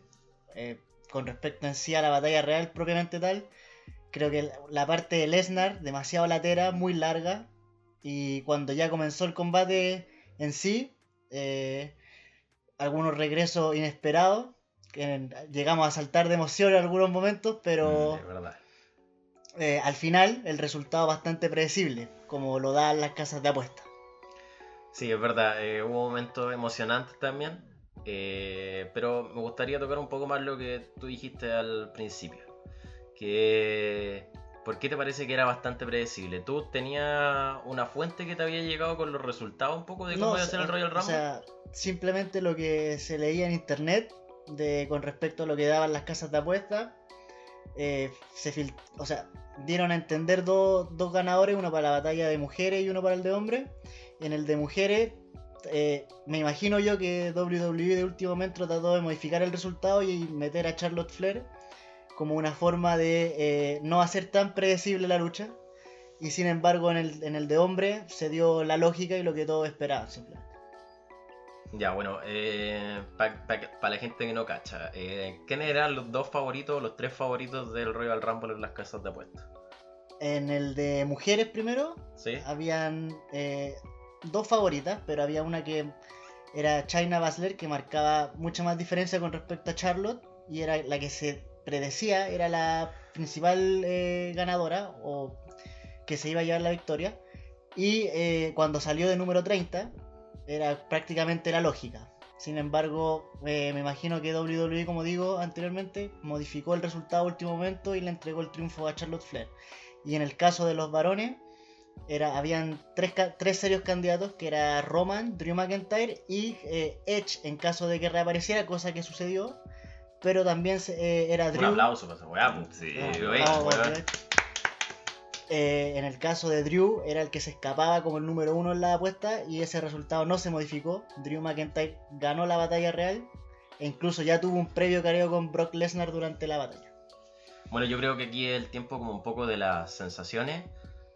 [SPEAKER 3] eh, con respecto en sí a la batalla real propiamente tal. Creo que la parte de Lesnar, demasiado latera, muy larga. Y cuando ya comenzó el combate en sí, eh, algunos regresos inesperados. Que llegamos a saltar de emoción en algunos momentos, pero
[SPEAKER 2] Mm,
[SPEAKER 3] eh, al final el resultado bastante predecible, como lo dan las casas de apuestas.
[SPEAKER 2] Sí, es verdad, eh, hubo momentos emocionantes también, eh, pero me gustaría tocar un poco más lo que tú dijiste al principio, que ¿por qué te parece que era bastante predecible? ¿Tú tenías una fuente que te había llegado con los resultados un poco de cómo
[SPEAKER 3] No,
[SPEAKER 2] iba a
[SPEAKER 3] o
[SPEAKER 2] ser el Royal
[SPEAKER 3] o
[SPEAKER 2] Rumble?
[SPEAKER 3] sea, simplemente lo que se leía en internet de, con respecto a lo que daban las casas de apuestas, eh, se fil- o sea, dieron a entender dos dos ganadores, uno para la batalla de mujeres y uno para el de hombres. En el de mujeres, eh, me imagino yo que WWE de último momento trató de modificar el resultado y meter a Charlotte Flair como una forma de eh, no hacer tan predecible la lucha. Y sin embargo, en el, en el de hombre se dio la lógica y lo que todos esperaban, simplemente.
[SPEAKER 2] Ya, bueno, para la gente que no cacha, eh, ¿quiénes eran los dos favoritos, los tres favoritos del Royal Rumble en las casas de apuestas?
[SPEAKER 3] En el de mujeres primero,
[SPEAKER 2] ¿Sí?
[SPEAKER 3] habían eh, dos favoritas, pero había una que era China Basler, que marcaba mucha más diferencia con respecto a Charlotte, y era la que se predecía, era la principal eh, ganadora, o que se iba a llevar la victoria. Y eh, cuando salió de número 30, era prácticamente la lógica. Sin embargo, eh, me imagino que WWE, como digo anteriormente, modificó el resultado a último momento y le entregó el triunfo a Charlotte Flair. Y en el caso de los varones, era, habían tres, tres serios candidatos, que era Roman, Drew McIntyre y eh, Edge en caso de que reapareciera, cosa que sucedió. Pero también eh, era
[SPEAKER 2] Un
[SPEAKER 3] Drew.
[SPEAKER 2] aplauso para esa weá, pues.
[SPEAKER 1] Sí.
[SPEAKER 3] Eh, en el caso de Drew, era el que se escapaba como el número uno en la apuesta y ese resultado no se modificó. Drew McIntyre ganó la batalla real e incluso ya tuvo un previo careo con Brock Lesnar durante la batalla.
[SPEAKER 2] Bueno, yo creo que aquí es el tiempo como un poco de las sensaciones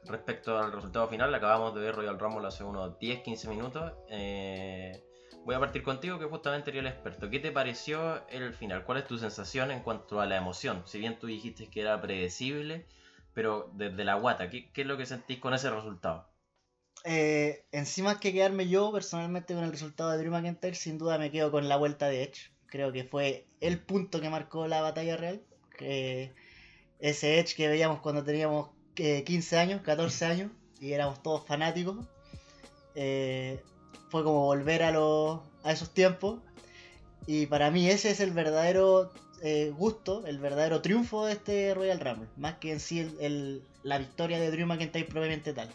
[SPEAKER 2] respecto al resultado final. Acabamos de ver Royal Rumble hace unos 10-15 minutos. Eh, voy a partir contigo, que justamente eres el experto. ¿Qué te pareció el final? ¿Cuál es tu sensación en cuanto a la emoción? Si bien tú dijiste que era predecible, pero desde la guata, ¿qué, es lo que sentís con ese resultado?
[SPEAKER 3] Eh, encima que quedarme yo personalmente con el resultado de Drew McIntyre, sin duda me quedo con la vuelta de Edge. Creo que fue el punto que marcó la batalla real. Que ese Edge que veíamos cuando teníamos eh, 15 años, 14 años, y éramos todos fanáticos. eh, fue como volver a, los, a esos tiempos. Y para mí ese es el verdadero eh, gusto, el verdadero triunfo de este Royal Rumble. Más que en sí el- el- la victoria de Drew McIntyre propiamente tal.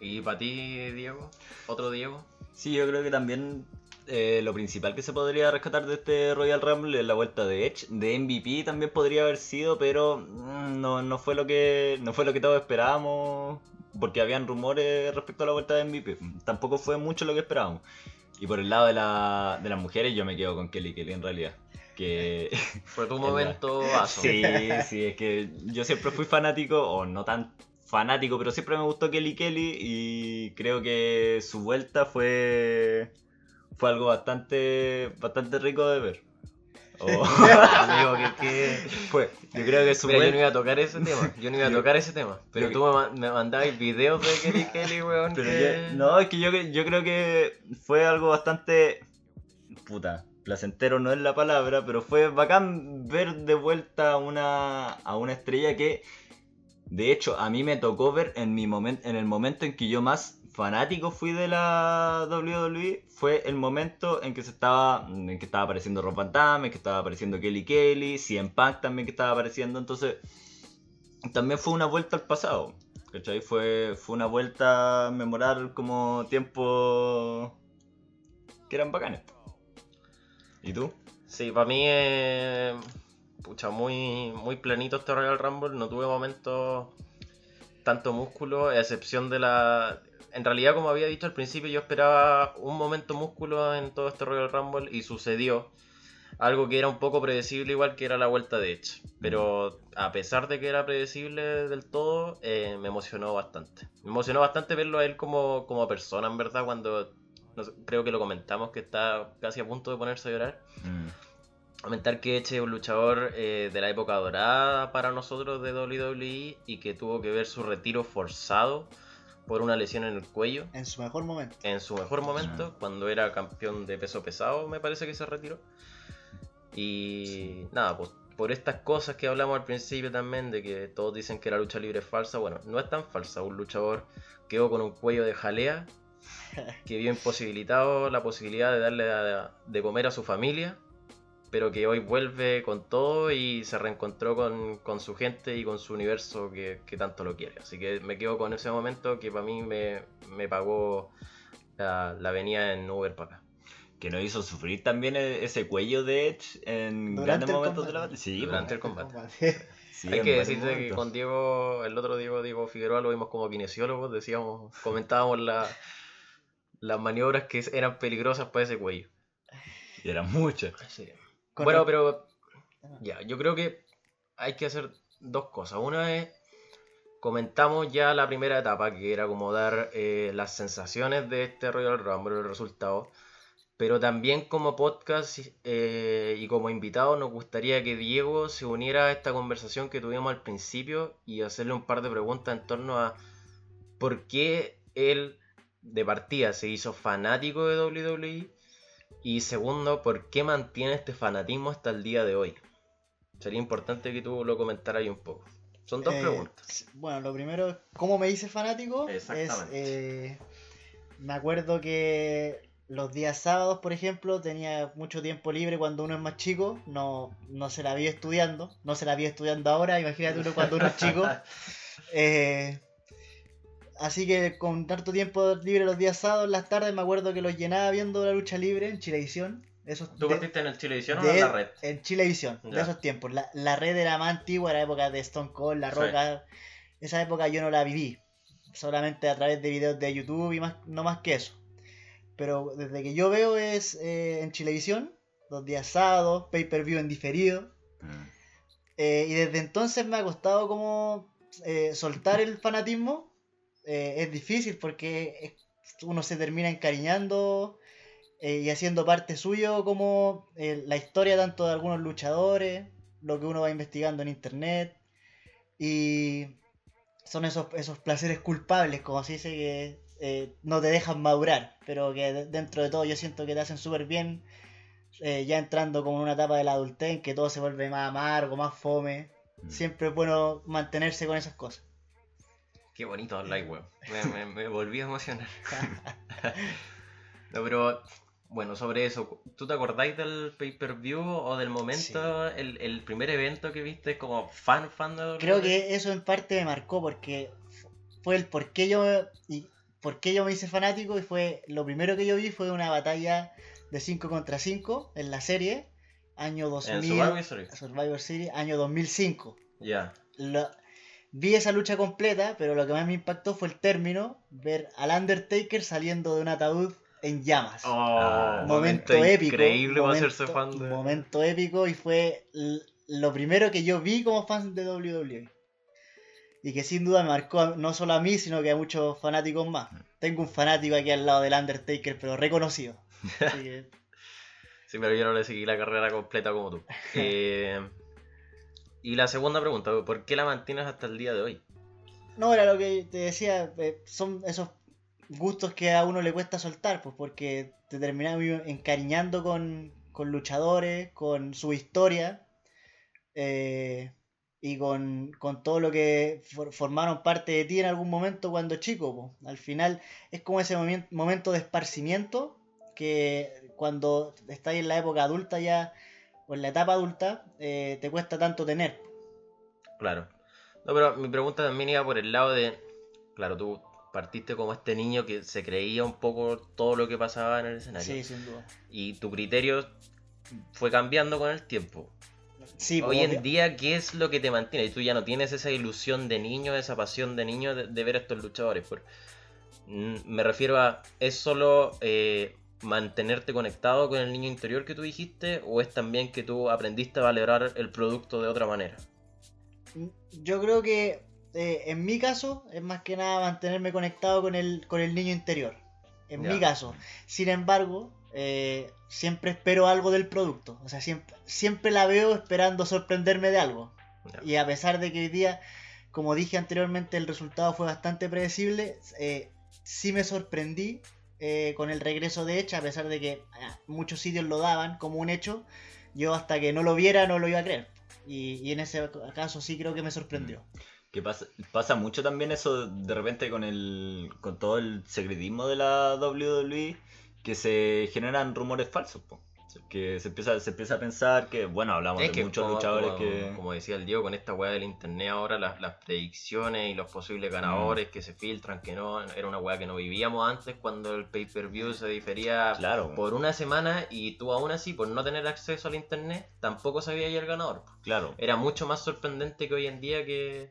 [SPEAKER 2] ¿Y para ti, Diego? ¿Otro Diego?
[SPEAKER 1] Sí, yo creo que también eh, lo principal que se podría rescatar de este Royal Rumble es la vuelta de Edge. De MVP también podría haber sido, pero mm, no, no fue lo que no fue lo que todos esperábamos, porque habían rumores respecto a la vuelta de MVP. Tampoco fue mucho lo que esperábamos. Y por el lado de, la, de las mujeres, yo me quedo con Kelly Kelly en realidad. Que
[SPEAKER 2] Fue tu momento vaso.
[SPEAKER 1] Sí, sí, es que yo siempre fui fanático, o no tan fanático, pero siempre me gustó Kelly Kelly y creo que su vuelta fue fue algo bastante bastante rico de ver. O-
[SPEAKER 2] Amigo, que, que...
[SPEAKER 1] fue, yo creo que su
[SPEAKER 2] Mira, yo no iba a tocar ese tema. Yo no iba a
[SPEAKER 1] Yo-
[SPEAKER 2] tocar ese tema. Pero tú me, ma- me mandabas videos de Kelly Kelly, weón.
[SPEAKER 1] pero
[SPEAKER 2] que-
[SPEAKER 1] yo- no, es que yo, yo creo que fue algo bastante... Puta, placentero no es la palabra, pero fue bacán ver de vuelta a una, a una estrella que, de hecho, a mí me tocó ver en, mi momen- en el momento en que yo más fanático fui de la WWE, fue el momento en que se estaba, en que estaba apareciendo Rob Van Damme, en que estaba apareciendo Kelly Kelly, CM Punk también que estaba apareciendo, entonces también fue una vuelta al pasado. ¿Cachai? Fue, fue una vuelta a memorar como tiempos que eran bacanes. ¿Y tú?
[SPEAKER 2] Sí, para mí, eh, pucha, muy, muy planito este Royal Rumble. No tuve momentos tanto músculo, a excepción de la. En realidad, como había dicho al principio, yo esperaba un momento músculo en todo este Royal Rumble y sucedió. Algo que era un poco predecible, igual que era la vuelta de Edge. Pero a pesar de que era predecible del todo, eh, me emocionó bastante. Me emocionó bastante verlo a él como, como persona, en verdad, cuando no sé, creo que lo comentamos que está casi a punto de ponerse a llorar.
[SPEAKER 1] Mm.
[SPEAKER 2] Comentar que Edge es un luchador eh, de la época dorada para nosotros de WWE y que tuvo que ver su retiro forzado por una lesión en el cuello
[SPEAKER 3] En su mejor momento.
[SPEAKER 2] en su mejor momento, cuando era campeón de peso pesado, me parece que se retiró. Y nada, pues por estas cosas que hablamos al principio también, de que todos dicen que la lucha libre es falsa, bueno, no es tan falsa. Un luchador quedó con un cuello de jalea, que vio imposibilitado la posibilidad de darle a- de comer a su familia, pero que hoy vuelve con todo y se reencontró con, con su gente y con su universo que, que tanto lo quiere. Así que me quedo con ese momento que para mí me, me pagó la, la venida en Uber para acá.
[SPEAKER 1] Que nos hizo sufrir también e- ese cuello de Edge en
[SPEAKER 3] Durante
[SPEAKER 1] grandes
[SPEAKER 3] el
[SPEAKER 1] momentos de la
[SPEAKER 3] combate.
[SPEAKER 1] batalla. Sí,
[SPEAKER 2] Durante
[SPEAKER 1] po.
[SPEAKER 2] el combate.
[SPEAKER 1] Sí,
[SPEAKER 2] Hay que decirte que con Diego, el otro Diego, Diego Figueroa, lo vimos como kinesiólogos, decíamos, comentábamos la- las maniobras que eran peligrosas para ese cuello.
[SPEAKER 1] Y eran muchos.
[SPEAKER 2] Bueno, pero ya, yo creo que hay que hacer dos cosas. Una es, comentamos ya la primera etapa, que era como dar eh, las sensaciones de este Royal Rumble, el resultado. Pero también como podcast eh, y como invitado nos gustaría que Diego se uniera a esta conversación que tuvimos al principio y hacerle un par de preguntas en torno a por qué él de partida se hizo fanático de WWE y segundo, por qué mantiene este fanatismo hasta el día de hoy. Sería importante que tú lo comentaras ahí un poco. Son dos
[SPEAKER 3] Eh,
[SPEAKER 2] preguntas.
[SPEAKER 3] Bueno, lo primero, ¿cómo me hice fanático? Es, eh, me acuerdo que los días sábados, por ejemplo, tenía mucho tiempo libre cuando uno es más chico. No, no se la vi estudiando. No se la vi estudiando ahora. Imagínate uno cuando uno es chico. Eh, así que con tanto tiempo libre los días sábados, las tardes, me acuerdo que los llenaba viendo la lucha libre en Chilevisión. Esos
[SPEAKER 2] ¿Tú
[SPEAKER 3] de-
[SPEAKER 2] partiste en el Chilevisión o
[SPEAKER 3] de-
[SPEAKER 2] en la red?
[SPEAKER 3] En Chilevisión, de esos tiempos. La, la red era más antigua, era época de Stone Cold, La
[SPEAKER 2] Sí.
[SPEAKER 3] Roca. Esa época yo no la viví. Solamente a través de videos de YouTube y más, no más que eso. Pero desde que yo veo es eh, en Chilevisión, los días sábados, pay per view en diferido.
[SPEAKER 1] Mm.
[SPEAKER 3] Eh, y desde entonces me ha costado como eh, soltar el fanatismo. Eh, es difícil porque uno se termina encariñando eh, y haciendo parte suyo como eh, la historia tanto de algunos luchadores, lo que uno va investigando en internet. Y son esos, esos placeres culpables, como se dice, que no te dejan madurar, pero que de- dentro de todo yo siento que te hacen súper bien. ya entrando como en una etapa de la adultez en que todo se vuelve más amargo, más fome.
[SPEAKER 1] Mm.
[SPEAKER 3] Siempre es bueno mantenerse con esas cosas.
[SPEAKER 2] Qué bonito online, weón. Me, me- me volví a emocionar. no, pero bueno, sobre eso, ¿tú te acordáis del pay-per-view o del momento, el, el primer evento que viste como fan, fan de WWE?
[SPEAKER 3] Creo que eso en parte me marcó porque fu- fue el por qué yo y por qué yo me hice fanático y fue lo primero que yo vi fue una batalla de 5 contra 5 en la serie año
[SPEAKER 2] En
[SPEAKER 3] 2000
[SPEAKER 2] Survivor Series.
[SPEAKER 3] Survivor Series año 2005.
[SPEAKER 2] Ya.
[SPEAKER 3] Vi esa lucha completa, pero lo que más me impactó fue el término, ver al Undertaker saliendo de un ataúd en llamas.
[SPEAKER 2] Oh,
[SPEAKER 1] Ah,
[SPEAKER 3] momento, épico.
[SPEAKER 2] Increíble para
[SPEAKER 3] momento-
[SPEAKER 2] hacerse fan de.
[SPEAKER 3] Momento épico y fue lo primero que yo vi como fan de WWE. Y que sin duda me marcó a- no solo a mí, sino que a muchos fanáticos más. Tengo un fanático aquí al lado del Undertaker, pero reconocido. Así que,
[SPEAKER 2] Sí, pero yo no le seguí la carrera completa como tú. Eh, y la segunda pregunta, ¿por qué la mantienes hasta el día de hoy?
[SPEAKER 3] no, era lo que te decía, eh, son esos gustos que a uno le cuesta soltar, pues porque te terminas encariñando con, con luchadores, con su historia. eh, y con, con todo lo que for- formaron parte de ti en algún momento cuando chico. po. Al final es como ese momen- momento de esparcimiento que cuando estás en la época adulta ya, o en la etapa adulta, eh, te cuesta tanto tener.
[SPEAKER 2] Claro. No, pero mi pregunta también iba por el lado de. Claro, tú partiste como este niño que se creía un poco todo lo que pasaba en el escenario.
[SPEAKER 3] Sí, sin duda.
[SPEAKER 2] Y tu criterio fue cambiando con el tiempo.
[SPEAKER 3] Sí,
[SPEAKER 2] Hoy
[SPEAKER 3] pues,
[SPEAKER 2] en día, ¿qué es lo que te mantiene? Y tú ya no tienes esa ilusión de niño, esa pasión de niño de, de ver a estos luchadores. Por, Me refiero a, ¿es solo eh, mantenerte conectado con el niño interior que tú dijiste o es también que tú aprendiste a valorar el producto de otra manera?
[SPEAKER 3] Yo creo que eh, en mi caso es más que nada mantenerme conectado con el, con el niño interior. En mi caso. Sin embargo, eh, siempre espero algo del producto. O sea, siempre, siempre la veo esperando sorprenderme de algo. Y a pesar de que hoy día, como dije anteriormente, el resultado fue bastante predecible, eh, sí me sorprendí eh, con el regreso de Edge, a pesar de que ah, muchos sitios lo daban como un hecho. Yo hasta que no lo viera no lo iba a creer. Y, en ese caso sí creo que me sorprendió.
[SPEAKER 1] Que pasa, pasa mucho también eso de repente con el con todo el secretismo de la WWE que se generan rumores falsos. Que se empieza se empieza a pensar que bueno, hablamos
[SPEAKER 2] Es
[SPEAKER 1] de
[SPEAKER 2] que
[SPEAKER 1] muchos
[SPEAKER 2] como,
[SPEAKER 1] luchadores
[SPEAKER 2] como-
[SPEAKER 1] que
[SPEAKER 2] como decía el Diego, con esta weá del internet ahora, las, las predicciones y los posibles ganadores que se filtran, que no, era una weá que no vivíamos antes cuando el pay-per-view se difería
[SPEAKER 1] claro,
[SPEAKER 2] por una semana y tú aún así, por no tener acceso al internet, tampoco sabías ya el ganador.
[SPEAKER 1] claro.
[SPEAKER 2] Era mucho más sorprendente que hoy en día que,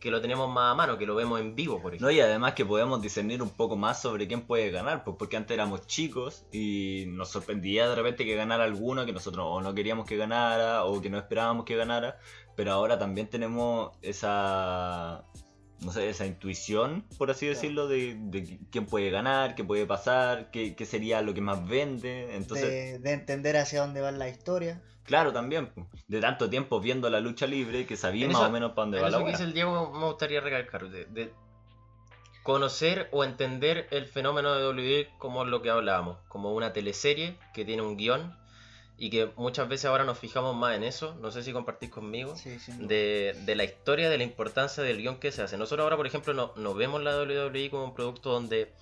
[SPEAKER 2] que lo tenemos más a mano, que lo vemos en vivo, por ejemplo.
[SPEAKER 1] No, y además que podemos discernir un poco más sobre quién puede ganar, pues porque antes éramos chicos y nos sorprendía de repente que ganara alguno que nosotros o no queríamos que ganara o que no esperábamos que ganara, pero ahora también tenemos esa no sé, esa intuición, por así decirlo, de, de quién puede ganar, qué puede pasar, qué, qué sería lo que más vende. Entonces,
[SPEAKER 3] de, de entender hacia dónde va la historia.
[SPEAKER 1] Claro, también, pues, de tanto tiempo viendo la lucha libre que sabía
[SPEAKER 2] En
[SPEAKER 1] más
[SPEAKER 2] eso-
[SPEAKER 1] o menos para dónde
[SPEAKER 2] En
[SPEAKER 1] va la
[SPEAKER 2] eso que dice el Diego me gustaría recalcar, de, de conocer o entender el fenómeno de WWE como lo que hablábamos, como una teleserie que tiene un guion y que muchas veces ahora nos fijamos más en eso, no sé si compartís conmigo,
[SPEAKER 3] Sí, duda.
[SPEAKER 2] de, de la historia, de la importancia del guion que se hace. Nosotros ahora, por ejemplo, no, no vemos la WWE como un producto donde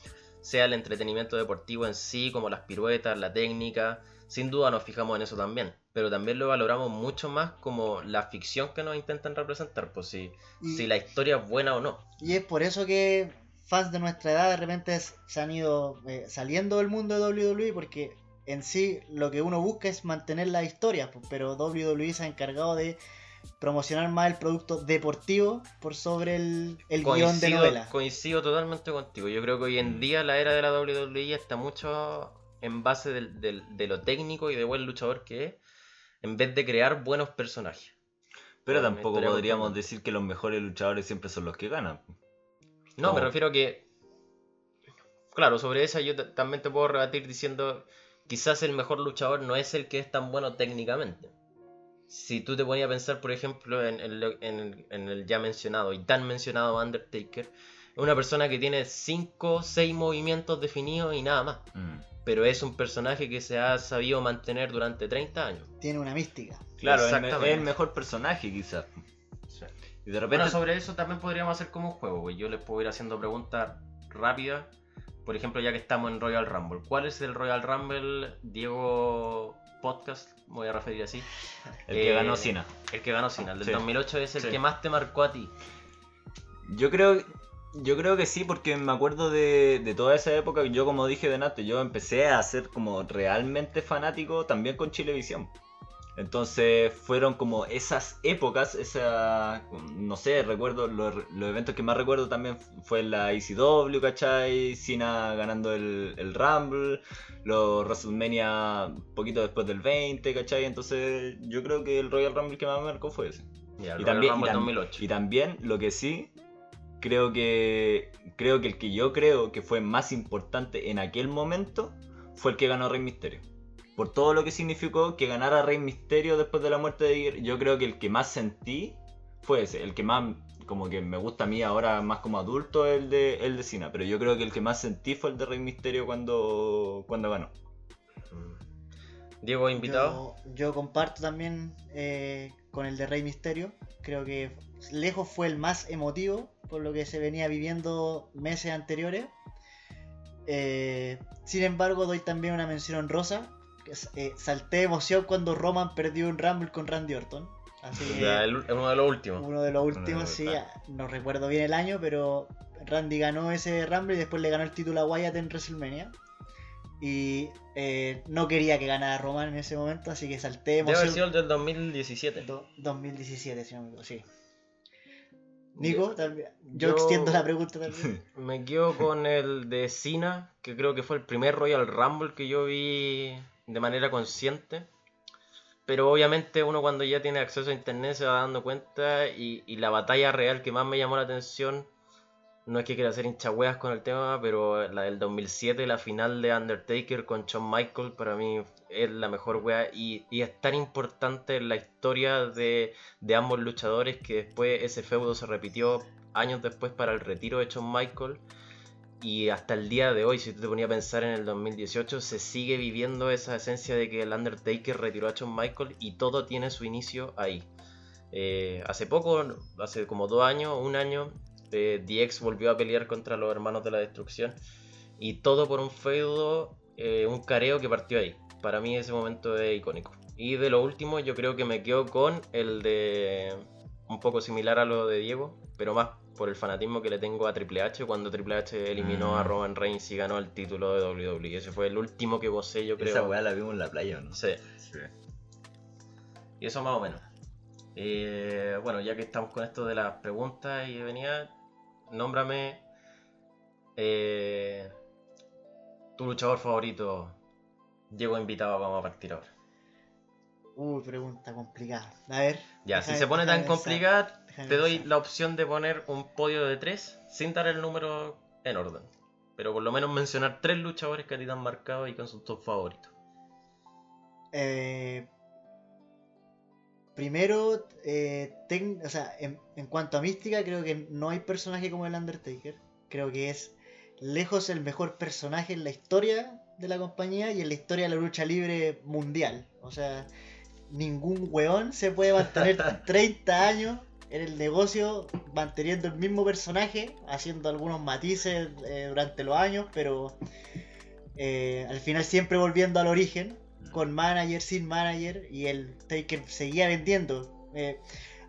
[SPEAKER 2] sea el entretenimiento deportivo en sí, como las piruetas, la técnica, sin duda nos fijamos en eso también, pero también lo valoramos mucho más como la ficción que nos intentan representar, pues si,
[SPEAKER 3] Y-
[SPEAKER 2] si la historia es buena o no.
[SPEAKER 3] Y es por eso que fans de nuestra edad de repente se han ido eh, saliendo del mundo de WWE porque en sí lo que uno busca es mantener la historia, pues, pero WWE se ha encargado de promocionar más el producto deportivo por sobre el, el guion de novela.
[SPEAKER 2] coincido totalmente contigo. Yo creo que hoy en día la era de la WWE está mucho en base del- del- de lo técnico y de buen luchador que es, en vez de crear buenos personajes.
[SPEAKER 1] Pero tampoco podríamos decir que los mejores luchadores siempre son los que ganan.
[SPEAKER 2] No, me refiero a que. Claro, sobre esa yo también te puedo rebatir diciendo. Quizás el mejor luchador no es el que es tan bueno técnicamente. Si tú te ponías a pensar, por ejemplo, en el, en el- en el ya mencionado y tan mencionado Undertaker, es una persona que tiene 5 6 movimientos definidos y nada más.
[SPEAKER 1] Mm.
[SPEAKER 2] Pero es un personaje que se ha sabido mantener durante 30 años.
[SPEAKER 3] Tiene una mística.
[SPEAKER 1] Claro, es, me-
[SPEAKER 2] Exactamente.
[SPEAKER 1] es el mejor personaje quizás. Y de repente...
[SPEAKER 2] Bueno, sobre eso también podríamos hacer como un juego, yo les puedo ir haciendo preguntas rápidas. Por ejemplo, ya que estamos en Royal Rumble, ¿cuál es el Royal Rumble Diego Podcast? Me voy a referir así.
[SPEAKER 1] el que
[SPEAKER 2] eh,
[SPEAKER 1] ganó Cena.
[SPEAKER 2] El que ganó Cena, el del
[SPEAKER 1] Sí.
[SPEAKER 2] 2008 es el
[SPEAKER 1] Sí.
[SPEAKER 2] que más te marcó a ti.
[SPEAKER 1] Yo creo, yo creo que sí, porque me acuerdo de, de toda esa época. Yo, como dije de antes, yo empecé a ser como realmente fanático también con Chilevisión. Entonces fueron como esas épocas, esa, no sé, recuerdo, los, los eventos que más recuerdo también fue la ECW, ¿cachai? Cena ganando el, el Rumble, los WrestleMania poquito después del 20, ¿cachai? Entonces yo creo que el Royal Rumble que más me marcó fue ese. Y
[SPEAKER 2] Royal
[SPEAKER 1] también, y,
[SPEAKER 2] Rumble
[SPEAKER 1] tam-
[SPEAKER 2] 2008.
[SPEAKER 1] y también lo que sí, creo que creo que el que yo creo que fue más importante en aquel momento fue el que ganó Rey Misterio. Por todo lo que significó que ganara Rey Misterio después de la muerte de Iger, yo creo que el que más sentí fue ese, el que más como que me gusta a mí ahora más como adulto el de el de Cena, pero yo creo que el que más sentí fue el de Rey Misterio cuando cuando ganó.
[SPEAKER 2] Mm. Diego, invitado.
[SPEAKER 3] Yo, yo comparto también eh, con el de Rey Misterio. Creo que lejos fue el más emotivo por lo que se venía viviendo meses anteriores. Eh, sin embargo, doy también una mención honrosa. que es, eh, salté de emoción cuando Roman perdió un Rumble con Randy Orton. Así que
[SPEAKER 2] Ya, el- uno de los últimos.
[SPEAKER 3] uno de los últimos, sí, no recuerdo bien el año, pero Randy ganó ese Rumble y después le ganó el título a Wyatt en WrestleMania. Y eh, no quería que ganara Roman en ese momento, así que salté de
[SPEAKER 2] Debe haber
[SPEAKER 3] emoción.
[SPEAKER 2] sido el del 2017.
[SPEAKER 3] Do- 2017, si no me equivoco, sí. Nico, también. Yo,
[SPEAKER 2] Yo-
[SPEAKER 3] extiendo la pregunta también.
[SPEAKER 2] Me quedo con el de Cena, que creo que fue el primer Royal Rumble que yo vi de manera consciente. Pero obviamente uno cuando ya tiene acceso a internet se va dando cuenta y, y la batalla real que más me llamó la atención, no es que quiera hacer hinchahueas con el tema, pero la del 2007, la final de Undertaker con Shawn Michaels, para mí es la mejor wea y, es tan importante la historia de, de ambos luchadores que después ese feudo se repitió años después para el retiro de Shawn Michaels. Y hasta el día de hoy, si tú te ponías a pensar en el 2018, se sigue viviendo esa esencia de que el Undertaker retiró a Shawn Michaels y todo tiene su inicio ahí. Eh, hace poco, hace como dos años, un año, eh, DX volvió a pelear contra los hermanos de la destrucción. Y todo por un feudo, eh, un careo que partió ahí. Para mí ese momento es icónico. Y de lo último, yo creo que me quedo con el de un poco similar a lo de Diego, pero más por el fanatismo que le tengo a Triple H cuando Triple H eliminó a
[SPEAKER 1] Mm.
[SPEAKER 2] Roman Reigns y ganó el título de WWE. Ese fue el último que gocé, yo creo.
[SPEAKER 1] Esa weá la vimos en la playa, ¿o ¿no?
[SPEAKER 2] Sí,
[SPEAKER 1] Sí.
[SPEAKER 2] y eso más o menos. Eh, bueno, ya que estamos con esto de las preguntas y venía, nómbrame eh, tu luchador favorito. Llego invitado, vamos a partir ahora.
[SPEAKER 3] Uy, pregunta complicada. A ver.
[SPEAKER 2] Ya, si se pone tan complicada, te doy
[SPEAKER 3] pensar.
[SPEAKER 2] la opción de poner un podio de tres sin dar el número en orden. Pero por lo menos mencionar tres luchadores que a ti te han marcado y con sus top favoritos.
[SPEAKER 3] Eh, primero, eh, tec- o sea, en, en cuanto a mística, creo que no hay personaje como el Undertaker. Creo que es lejos el mejor personaje en la historia de la compañía y en la historia de la lucha libre mundial. O sea, ningún weón se puede mantener 30 años en el negocio manteniendo el mismo personaje, haciendo algunos matices eh, durante los años, pero eh, al final siempre volviendo al origen con manager, sin manager, y el Taker seguía vendiendo. Eh,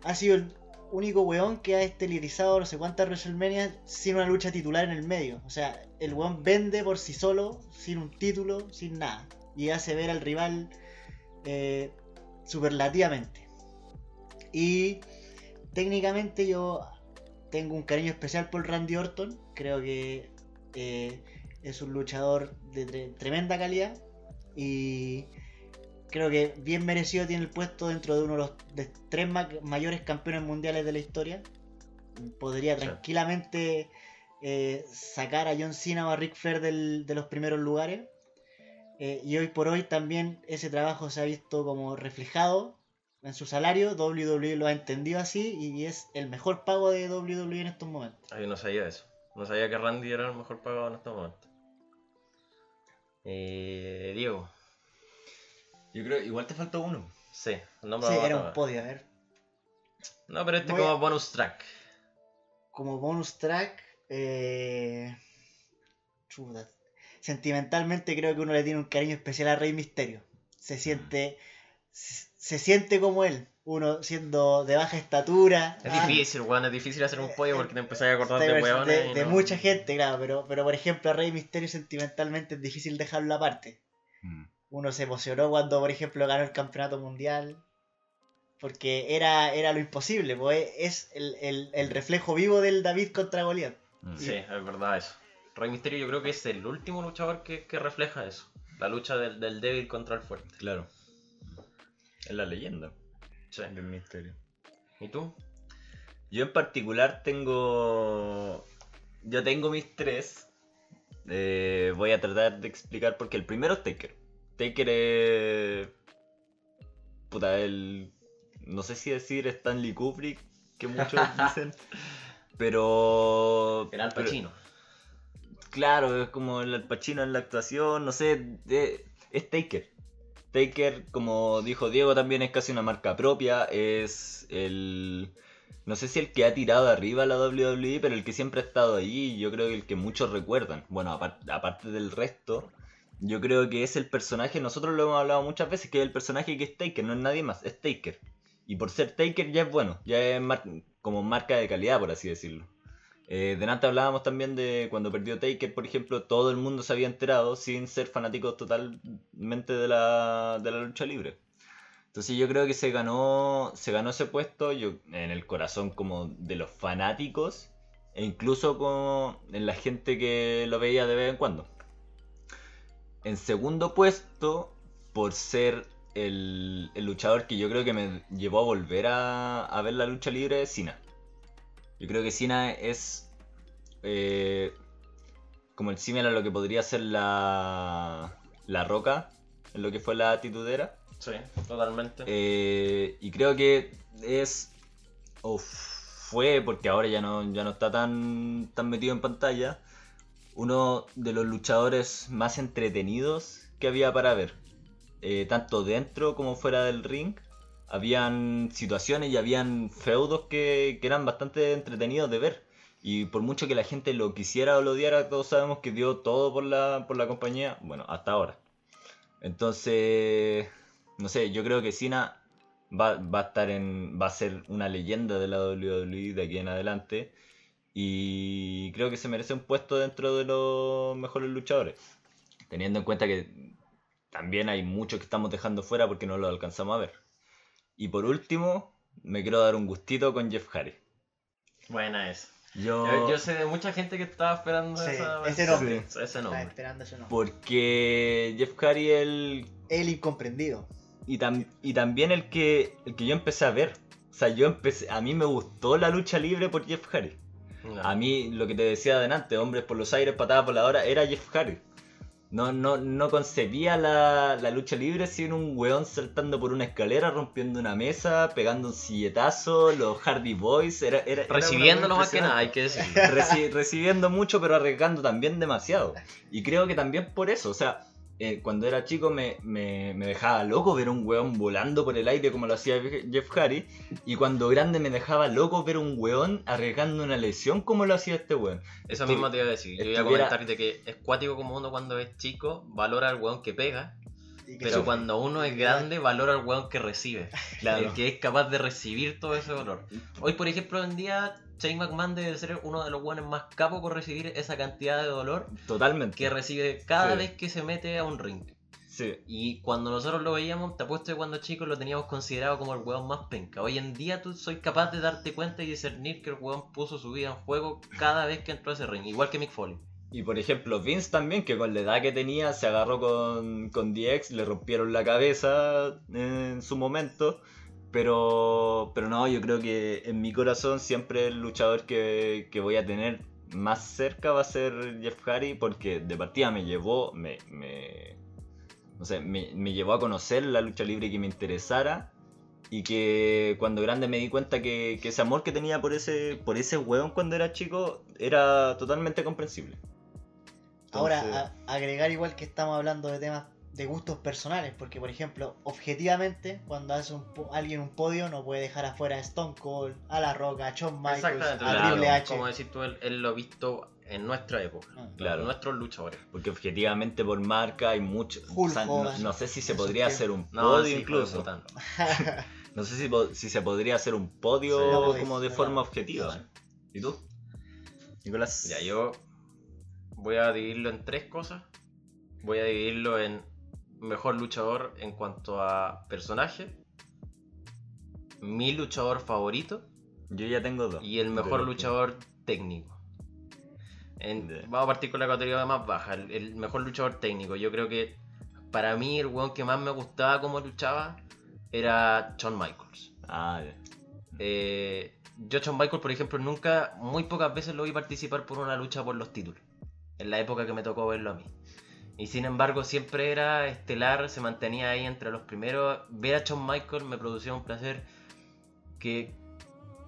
[SPEAKER 3] ha sido el único weón que ha estelarizado no sé cuántas WrestleMania sin una lucha titular en el medio. O sea, el weón vende por sí solo, sin un título, sin nada. Y hace ver al rival eh, superlativamente. Y técnicamente yo tengo un cariño especial por Randy Orton. Creo que eh, es un luchador de tre- tremenda calidad. Y creo que bien merecido tiene el puesto dentro de uno de los de tres ma- mayores campeones mundiales de la historia. Podría tranquilamente eh, sacar a John Cena o a Ric Flair del- de los primeros lugares. Eh, y hoy por hoy también ese trabajo se ha visto como reflejado en su salario. WWE lo ha entendido así y es el mejor pago de WWE en estos momentos.
[SPEAKER 2] Ay, no sabía eso. No sabía que Randy era el mejor pagado en estos momentos. Eh, Diego.
[SPEAKER 1] Yo creo, igual te faltó uno.
[SPEAKER 2] Sí, no me
[SPEAKER 3] Sí,
[SPEAKER 2] lo a
[SPEAKER 3] era un podio, a ver.
[SPEAKER 2] No, pero este
[SPEAKER 3] Voy a-
[SPEAKER 2] como bonus track.
[SPEAKER 3] Como bonus track, eh... chuta. sentimentalmente creo que uno le tiene un cariño especial a Rey Misterio. Se siente, se, se siente como él, uno siendo de baja estatura.
[SPEAKER 2] Es
[SPEAKER 3] ah,
[SPEAKER 2] difícil, weón, es difícil hacer un pollo porque te empezás a acordar
[SPEAKER 3] de,
[SPEAKER 2] de
[SPEAKER 3] de-
[SPEAKER 2] weones. y
[SPEAKER 3] de
[SPEAKER 2] no-
[SPEAKER 3] mucha gente, claro, pero, pero por ejemplo a Rey Misterio sentimentalmente es difícil dejarlo aparte.
[SPEAKER 1] Mm.
[SPEAKER 3] Uno se emocionó cuando, por ejemplo, ganó el campeonato mundial. Porque era, era lo imposible, pues es el, el- el reflejo vivo del David contra Goliat.
[SPEAKER 1] Mm.
[SPEAKER 2] Sí, es verdad eso. Rey Mysterio yo creo que es el último luchador que, que refleja eso. La lucha del, del débil contra el fuerte.
[SPEAKER 1] Claro. Es la leyenda
[SPEAKER 2] Sí.
[SPEAKER 1] del misterio.
[SPEAKER 2] ¿Y tú?
[SPEAKER 1] Yo en particular tengo. Yo tengo mis tres. Eh, voy a tratar de explicar porque el primero es Taker. Taker es. Puta, el. No sé si decir Stanley Kubrick, que muchos dicen. Pero.
[SPEAKER 2] El Al
[SPEAKER 1] pero-
[SPEAKER 2] Pacino.
[SPEAKER 1] Claro, es como el Al Pacino en la actuación, no sé, de- es Taker. Taker, como dijo Diego, también es casi una marca propia, es el... No sé si el que ha tirado arriba la WWE, pero el que siempre ha estado ahí, y yo creo que el que muchos recuerdan. Bueno, apar- aparte del resto, yo creo que es el personaje, nosotros lo hemos hablado muchas veces, que es el personaje que es Taker, no es nadie más, es Taker. Y por ser Taker ya es bueno, ya es como marca de calidad, por así decirlo. Eh, delante hablábamos también de cuando perdió Taker, por ejemplo, todo el mundo se había enterado sin ser fanáticos totalmente de la, de la lucha libre. Entonces yo creo que se ganó, se ganó ese puesto yo, en el corazón como de los fanáticos e incluso como en la gente que lo veía de vez en cuando. En segundo puesto, por ser el, el luchador que yo creo que me llevó a volver a, a ver la lucha libre, Cena. Yo creo que Cena es eh, como el símil a lo que podría ser la, la roca, en lo que fue la titudera.
[SPEAKER 2] Sí, totalmente.
[SPEAKER 1] Eh, y creo que es. o fue, porque ahora ya no, ya no está tan, tan metido en pantalla. Uno de los luchadores más entretenidos que había para ver. Eh, tanto dentro como fuera del ring. Habían situaciones y habían feudos que, que eran bastante entretenidos de ver. Y por mucho que la gente lo quisiera o lo odiara, todos sabemos que dio todo por la, por la compañía. Bueno, hasta ahora. Entonces, no sé, yo creo que Cena va, va a estar en. va a ser una leyenda de la WWE de aquí en adelante. Y creo que se merece un puesto dentro de los mejores luchadores. Teniendo en cuenta que también hay muchos que estamos dejando fuera porque no lo alcanzamos a ver. Y por último, me quiero dar un gustito con Jeff Hardy.
[SPEAKER 2] Buena es.
[SPEAKER 1] Yo,
[SPEAKER 2] Yo, yo sé de mucha gente que estaba esperando
[SPEAKER 3] Sí,
[SPEAKER 2] esa
[SPEAKER 3] ese nombre.
[SPEAKER 2] Sí, Ese
[SPEAKER 3] Estaba
[SPEAKER 2] nombre.
[SPEAKER 3] esperando ese nombre.
[SPEAKER 1] porque Jeff Hardy el
[SPEAKER 3] El incomprendido.
[SPEAKER 1] y, tam- y también el que el que yo empecé a ver. O sea, yo empecé, a mí me gustó la lucha libre por Jeff Hardy.
[SPEAKER 2] No.
[SPEAKER 1] A mí lo que te decía adelante, hombres por los aires, patadas por la hora, era Jeff Hardy. No, no, no concebía la, la lucha libre sin un weón saltando por una escalera, rompiendo una mesa, pegando un silletazo, los Hardy Boys, era, era,
[SPEAKER 2] Recibiéndolo más que nada, hay que decir.
[SPEAKER 1] Reci- recibiendo mucho, pero arriesgando también demasiado. Y creo que también por eso, o sea, eh, cuando era chico me, me- me dejaba loco ver un weón volando por el aire como lo hacía Jeff Hardy. Y cuando grande me dejaba loco ver un weón arriesgando una lesión como lo hacía este weón.
[SPEAKER 2] Eso mismo te iba a decir. Yo iba a
[SPEAKER 1] estuviera-
[SPEAKER 2] comentar de que es cuático como uno cuando es chico valora al weón que pega,
[SPEAKER 3] Y que
[SPEAKER 2] pero cuando uno es grande valora al weón que recibe.
[SPEAKER 1] Claro.
[SPEAKER 2] El que es capaz de recibir todo ese dolor. Hoy, por ejemplo, en día, Shane McMahon debe ser uno de los weones más capos por recibir esa cantidad de dolor
[SPEAKER 1] Totalmente.
[SPEAKER 2] que recibe cada
[SPEAKER 1] Sí.
[SPEAKER 2] vez que se mete a un ring.
[SPEAKER 1] Sí.
[SPEAKER 2] Y cuando nosotros lo veíamos, te apuesto que cuando chicos lo teníamos considerado como el weón más penca. Hoy en día tú soy capaz de darte cuenta y discernir que el weón puso su vida en juego cada vez que entró a ese ring, igual que Mick Foley.
[SPEAKER 1] Y por ejemplo, Vince también, que con la edad que tenía se agarró con, con DX, le rompieron la cabeza en su momento. Pero, pero no, yo creo que en mi corazón siempre el luchador que, que voy a tener más cerca va a ser Jeff Hardy, porque de partida me llevó, me, me, no sé, me, me llevó a conocer la lucha libre que me interesara. Y que cuando grande me di cuenta que, que ese amor que tenía por ese, por ese weón cuando era chico era totalmente comprensible.
[SPEAKER 3] Ahora, a- agregar igual que estamos hablando de temas de gustos personales, porque por ejemplo, objetivamente, cuando hace un po- alguien un podio, no puede dejar afuera a Stone Cold, a La Roca, a Shawn Michaels,
[SPEAKER 2] Exactamente,
[SPEAKER 3] a
[SPEAKER 2] claro,
[SPEAKER 3] Triple H.
[SPEAKER 2] como decís tú, él, él lo ha visto en nuestra época,
[SPEAKER 3] Ah.
[SPEAKER 1] Claro.
[SPEAKER 2] nuestros luchadores.
[SPEAKER 1] Porque objetivamente por marca hay mucho.
[SPEAKER 3] Hulk
[SPEAKER 1] o sea, no, sé si se podría hacer un
[SPEAKER 2] No,
[SPEAKER 1] podio
[SPEAKER 2] sí,
[SPEAKER 1] incluso.
[SPEAKER 2] no.
[SPEAKER 1] Sé si, si se podría hacer un podio
[SPEAKER 2] Sí.
[SPEAKER 3] No podéis,
[SPEAKER 1] como de forma objetiva. ¿Y tú? Nicolás.
[SPEAKER 2] Ya, yo voy a dividirlo en tres cosas. Voy a dividirlo en mejor luchador en cuanto a personaje, mi luchador favorito
[SPEAKER 1] Yo ya tengo dos.
[SPEAKER 2] y el mejor luchador técnico. En- vamos a partir con la categoría más baja, el, el mejor luchador técnico. Yo creo que para mí el weón que más me gustaba como luchaba era Shawn Michaels.
[SPEAKER 1] Ah, ya.
[SPEAKER 2] Eh, yo Shawn Michaels, por ejemplo, nunca, muy pocas veces lo vi participar por una lucha por los títulos. En la época que me tocó verlo a mí. Y sin embargo, siempre era estelar, se mantenía ahí entre los primeros. Ver a Shawn Michaels me producía un placer que,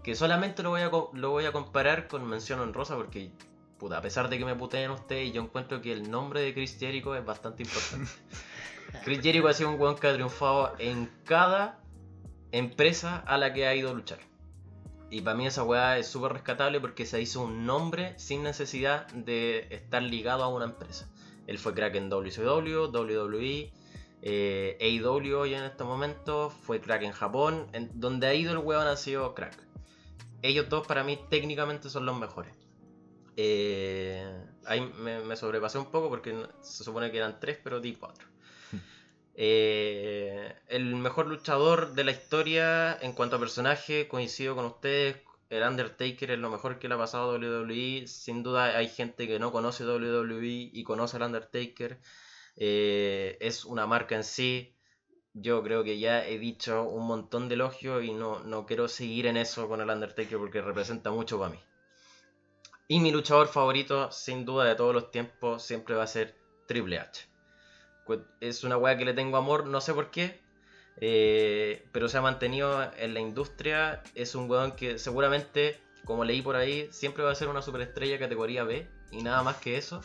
[SPEAKER 2] que solamente lo voy, a, lo voy a comparar con mención honrosa porque, puta, a pesar de que me puteen ustedes, yo encuentro que el nombre de Chris Jericho es bastante importante. Chris Jericho ha sido un weón que ha triunfado en cada empresa a la que ha ido a luchar. Y para mí esa weá es súper rescatable porque se hizo un nombre sin necesidad de estar ligado a una empresa. Él fue crack en WCW, WWE, eh, AEW hoy en este momento, fue crack en Japón, en donde ha ido el weón ha sido crack. Ellos dos para mí técnicamente son los mejores. Eh, ahí me, me sobrepasé un poco porque se supone que eran tres, pero di cuatro. Eh, el mejor luchador de la historia en cuanto a personaje, coincido con ustedes. El Undertaker es lo mejor que le ha pasado a WWE. Sin duda hay gente que no conoce WWE y conoce al Undertaker. Eh, es una marca en sí. Yo creo que ya he dicho un montón de elogios y no, no quiero seguir en eso con el Undertaker porque representa mucho para mí. Y mi luchador favorito, sin duda de todos los tiempos, siempre va a ser Triple H. Es una weá que le tengo amor, no sé por qué, eh, pero se ha mantenido en la industria. Es un weón que seguramente, como leí por ahí, siempre va a ser una superestrella categoría B y nada más que eso.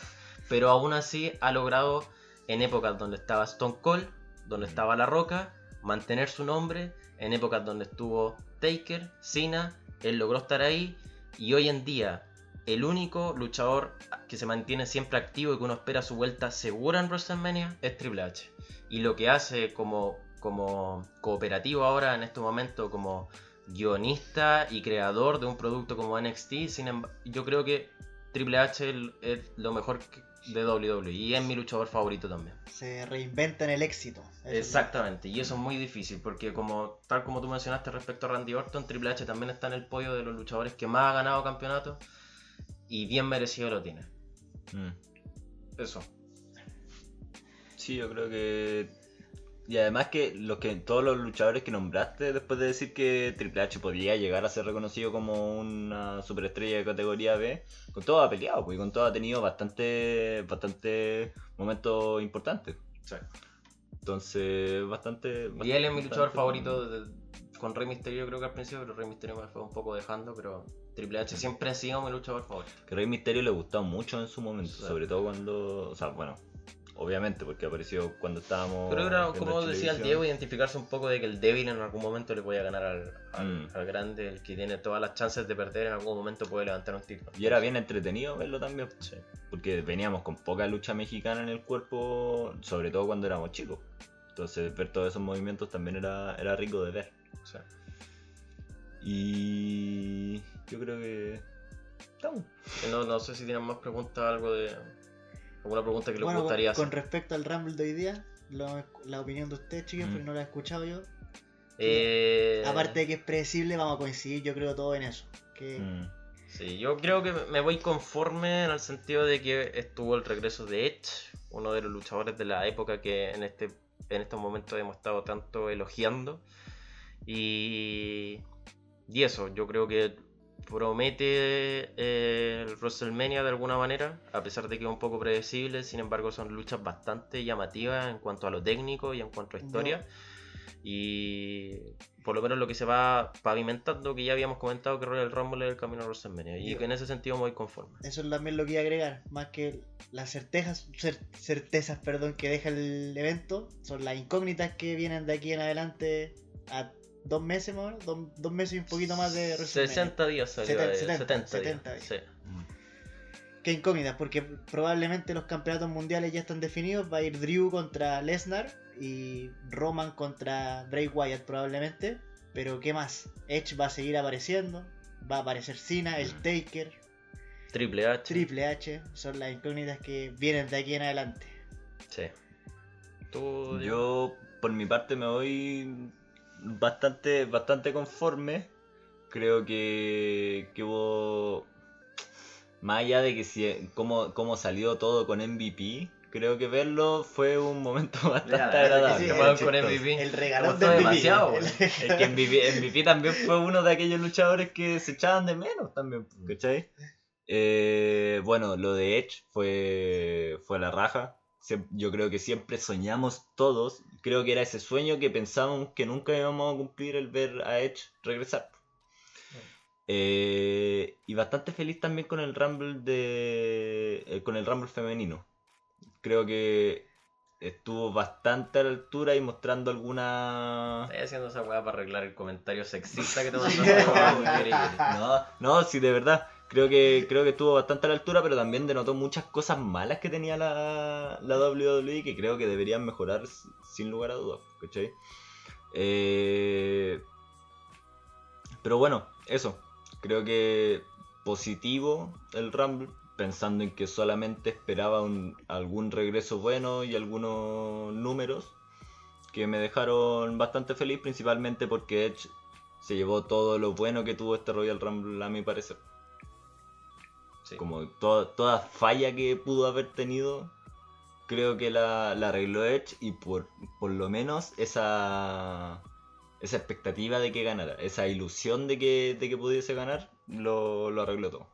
[SPEAKER 2] Pero aún así ha logrado, en épocas donde estaba Stone Cold, donde estaba La Roca, mantener su nombre. En épocas donde estuvo Taker, Cena, él logró estar ahí. Y hoy en día, el único luchador que se mantiene siempre activo y que uno espera su vuelta segura en WrestleMania es Triple H. Y lo que hace como, como cooperativo ahora en este momento, como guionista y creador de un producto como NXT, sin yo creo que Triple H es- lo mejor de WWE y es mi luchador favorito también.
[SPEAKER 3] Se reinventa en el éxito.
[SPEAKER 2] Exactamente, y eso es muy difícil porque como tal como tú mencionaste respecto a Randy Orton, Triple H también está en el podio de los luchadores que más ha ganado campeonatos y bien merecido lo tiene.
[SPEAKER 1] Mm.
[SPEAKER 2] Eso.
[SPEAKER 1] Sí, yo creo que. Y además que los que todos los luchadores que nombraste después de decir que Triple H podía llegar a ser reconocido como una superestrella de categoría B, con todo ha peleado, pues, y con todo ha tenido bastante, bastante momentos importantes. Entonces, bastante.
[SPEAKER 2] Y él es mi luchador favorito de- con Rey Mysterio creo que al principio, pero Rey Mysterio me fue un poco dejando, pero Triple H siempre ha sido mi luchador favorito.
[SPEAKER 1] Que Rey Misterio le gustó mucho en su momento,
[SPEAKER 2] Sí.
[SPEAKER 1] sobre todo cuando. O sea, bueno, obviamente, porque apareció cuando estábamos.
[SPEAKER 2] Pero era, como decía el. Diego, identificarse un poco de que el débil en algún momento le podía ganar al, al-
[SPEAKER 1] Mm.
[SPEAKER 2] al grande, el que tiene todas las chances de perder, en algún momento puede levantar un título.
[SPEAKER 1] Y era bien entretenido verlo también. Porque veníamos con poca lucha mexicana en el cuerpo, sobre todo cuando éramos chicos. Entonces ver todos esos movimientos también era, era rico de ver. Y yo creo que estamos.
[SPEAKER 2] no, no sé si tienen más preguntas, algo de. alguna pregunta que les
[SPEAKER 3] Bueno, con,
[SPEAKER 2] gustaría
[SPEAKER 3] con
[SPEAKER 2] hacer.
[SPEAKER 3] respecto al Rumble de hoy día, lo- la opinión de usted, chicos,
[SPEAKER 1] Mm.
[SPEAKER 3] porque no la he escuchado yo.
[SPEAKER 2] Eh,
[SPEAKER 3] Aparte de que es predecible, vamos a coincidir, yo creo, todo en eso. Que
[SPEAKER 1] Mm.
[SPEAKER 2] Sí, yo creo que me voy conforme en el sentido de que estuvo el regreso de Edge, uno de los luchadores de la época que en este en estos momentos hemos estado tanto elogiando. Y, y eso, yo creo que promete eh, el WrestleMania de alguna manera, a pesar de que es un poco predecible, sin embargo son luchas bastante llamativas en cuanto a lo técnico y en cuanto a historia. Y por lo menos lo que se va pavimentando, que ya habíamos comentado que Royal Rumble es el camino a WrestleMania. Y que en ese sentido me voy conforme.
[SPEAKER 3] eso es también lo que iba a agregar. Más que las certezas, cer- certezas perdón, que deja el evento, son las incógnitas que vienen de aquí en adelante a dos meses más o menos, dos, dos meses y un poquito más de WrestleMania.
[SPEAKER 2] 60 días salió
[SPEAKER 3] Seten-
[SPEAKER 2] de-
[SPEAKER 3] 70,
[SPEAKER 2] 70,
[SPEAKER 3] 70
[SPEAKER 2] días.
[SPEAKER 3] días.
[SPEAKER 2] sí.
[SPEAKER 3] Qué incógnitas, porque probablemente los campeonatos mundiales ya están definidos. Va a ir Drew contra Lesnar y Roman contra Bray Wyatt probablemente. Pero ¿qué más? Edge va a seguir apareciendo. Va a aparecer Cena, el
[SPEAKER 2] Mm.
[SPEAKER 3] Taker,
[SPEAKER 2] Triple H.
[SPEAKER 3] Triple H. Son las incógnitas que vienen de aquí en adelante.
[SPEAKER 2] Sí. Tú?
[SPEAKER 1] Yo, por mi parte, me voy bastante, bastante conforme. Creo que, que hubo. Más allá de que si, cómo, cómo salió todo con MVP, creo que verlo fue un momento bastante
[SPEAKER 2] Ya,
[SPEAKER 1] agradable.
[SPEAKER 3] sí,
[SPEAKER 2] con. MVP.
[SPEAKER 3] El regalón de MVP.
[SPEAKER 2] demasiado,
[SPEAKER 3] El
[SPEAKER 1] que MVP, MVP también fue uno de aquellos luchadores que se echaban de menos también, ¿cachai? Eh, bueno, lo de Edge fue, fue la raja. Yo creo que siempre soñamos todos. Creo que era ese sueño que pensábamos que nunca íbamos a cumplir el ver a Edge regresar. Eh, y bastante feliz también con el Rumble de. eh, con el Rumble femenino. Creo que estuvo bastante a la altura y mostrando alguna.
[SPEAKER 2] Estoy haciendo esa weá para arreglar el comentario sexista que te mandaste.
[SPEAKER 1] No, no, sí, de verdad. Creo que, creo que estuvo bastante a la altura, pero también denotó muchas cosas malas que tenía la, la WWE que creo que deberían mejorar sin lugar a dudas. ¿cachai? Eh, pero bueno, eso. Creo que positivo el Rumble, pensando en que solamente esperaba un- algún regreso bueno y algunos números. que me dejaron bastante feliz, principalmente porque Edge se llevó todo lo bueno que tuvo este Royal Rumble a mi parecer.
[SPEAKER 2] Sí.
[SPEAKER 1] Como to- toda falla que pudo haber tenido, creo que la, la arregló Edge y por, por lo menos esa, esa expectativa de que ganara, esa ilusión de que, de que pudiese ganar, lo, lo arregló todo.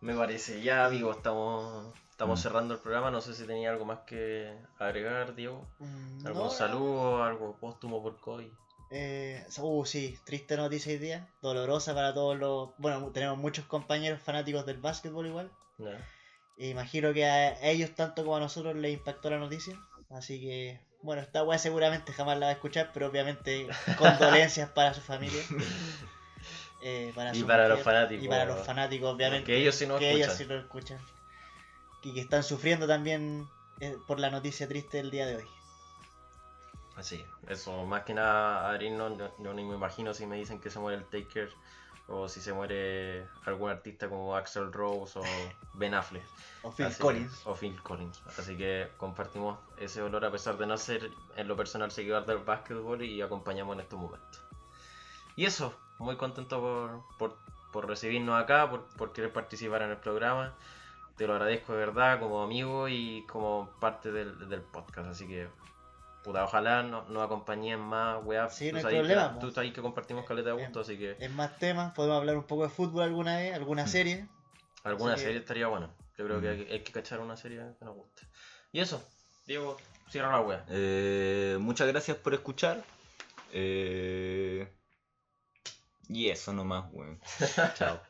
[SPEAKER 2] Me parece. Ya, amigo, estamos, estamos
[SPEAKER 1] Mm.
[SPEAKER 2] cerrando el programa. No sé si tenía algo más que agregar, Diego.
[SPEAKER 3] Mm,
[SPEAKER 2] ¿Algún
[SPEAKER 3] no,
[SPEAKER 2] saludo? ¿Algo póstumo por COVID?
[SPEAKER 3] Eh, uh, sí, triste noticia hoy día, dolorosa para todos los... Bueno, tenemos muchos compañeros fanáticos del básquetbol igual.
[SPEAKER 2] No.
[SPEAKER 3] Imagino que a ellos tanto como a nosotros les impactó la noticia. Así que, bueno, esta weá seguramente jamás la va a escuchar, pero obviamente condolencias para su familia. Eh, para
[SPEAKER 2] Y
[SPEAKER 3] su
[SPEAKER 2] para los fanáticos.
[SPEAKER 3] Y para los fanáticos, obviamente.
[SPEAKER 2] Que ellos sí nos
[SPEAKER 3] que ellos
[SPEAKER 2] escuchan.
[SPEAKER 3] sí lo escuchan. Y que están sufriendo también eh, por la noticia triste del día de hoy.
[SPEAKER 2] Así, eso, más que nada abrirnos, yo, yo ni me imagino si me dicen que se muere el Taker o si se muere algún artista como Axel Rose o Ben Affleck.
[SPEAKER 3] O Phil
[SPEAKER 2] Así
[SPEAKER 3] Collins.
[SPEAKER 2] o Phil Collins. Así que compartimos ese dolor a pesar de no ser en lo personal seguidor del básquetbol y acompañamos en estos momentos. Y eso, muy contento por, por, por recibirnos acá, por, por querer participar en el programa. Te lo agradezco de verdad como amigo y como parte del, del podcast. Así que, puta, ojalá no- nos acompañen más, weá.
[SPEAKER 3] Sí,
[SPEAKER 2] Tú
[SPEAKER 3] no hay
[SPEAKER 2] sabes que-
[SPEAKER 3] problema,
[SPEAKER 2] Tú
[SPEAKER 3] po.
[SPEAKER 2] sabes que compartimos caleta de gusto, así que
[SPEAKER 3] En más temas, podemos hablar un poco de fútbol alguna vez, alguna serie.
[SPEAKER 2] alguna
[SPEAKER 3] que-
[SPEAKER 2] serie estaría buena. Yo creo que
[SPEAKER 1] Mm.
[SPEAKER 2] hay, hay que cachar una serie que nos guste. Y eso, Diego, cierra la wea.
[SPEAKER 1] Eh, muchas gracias por escuchar. Eh, y eso nomás, weón. Chao.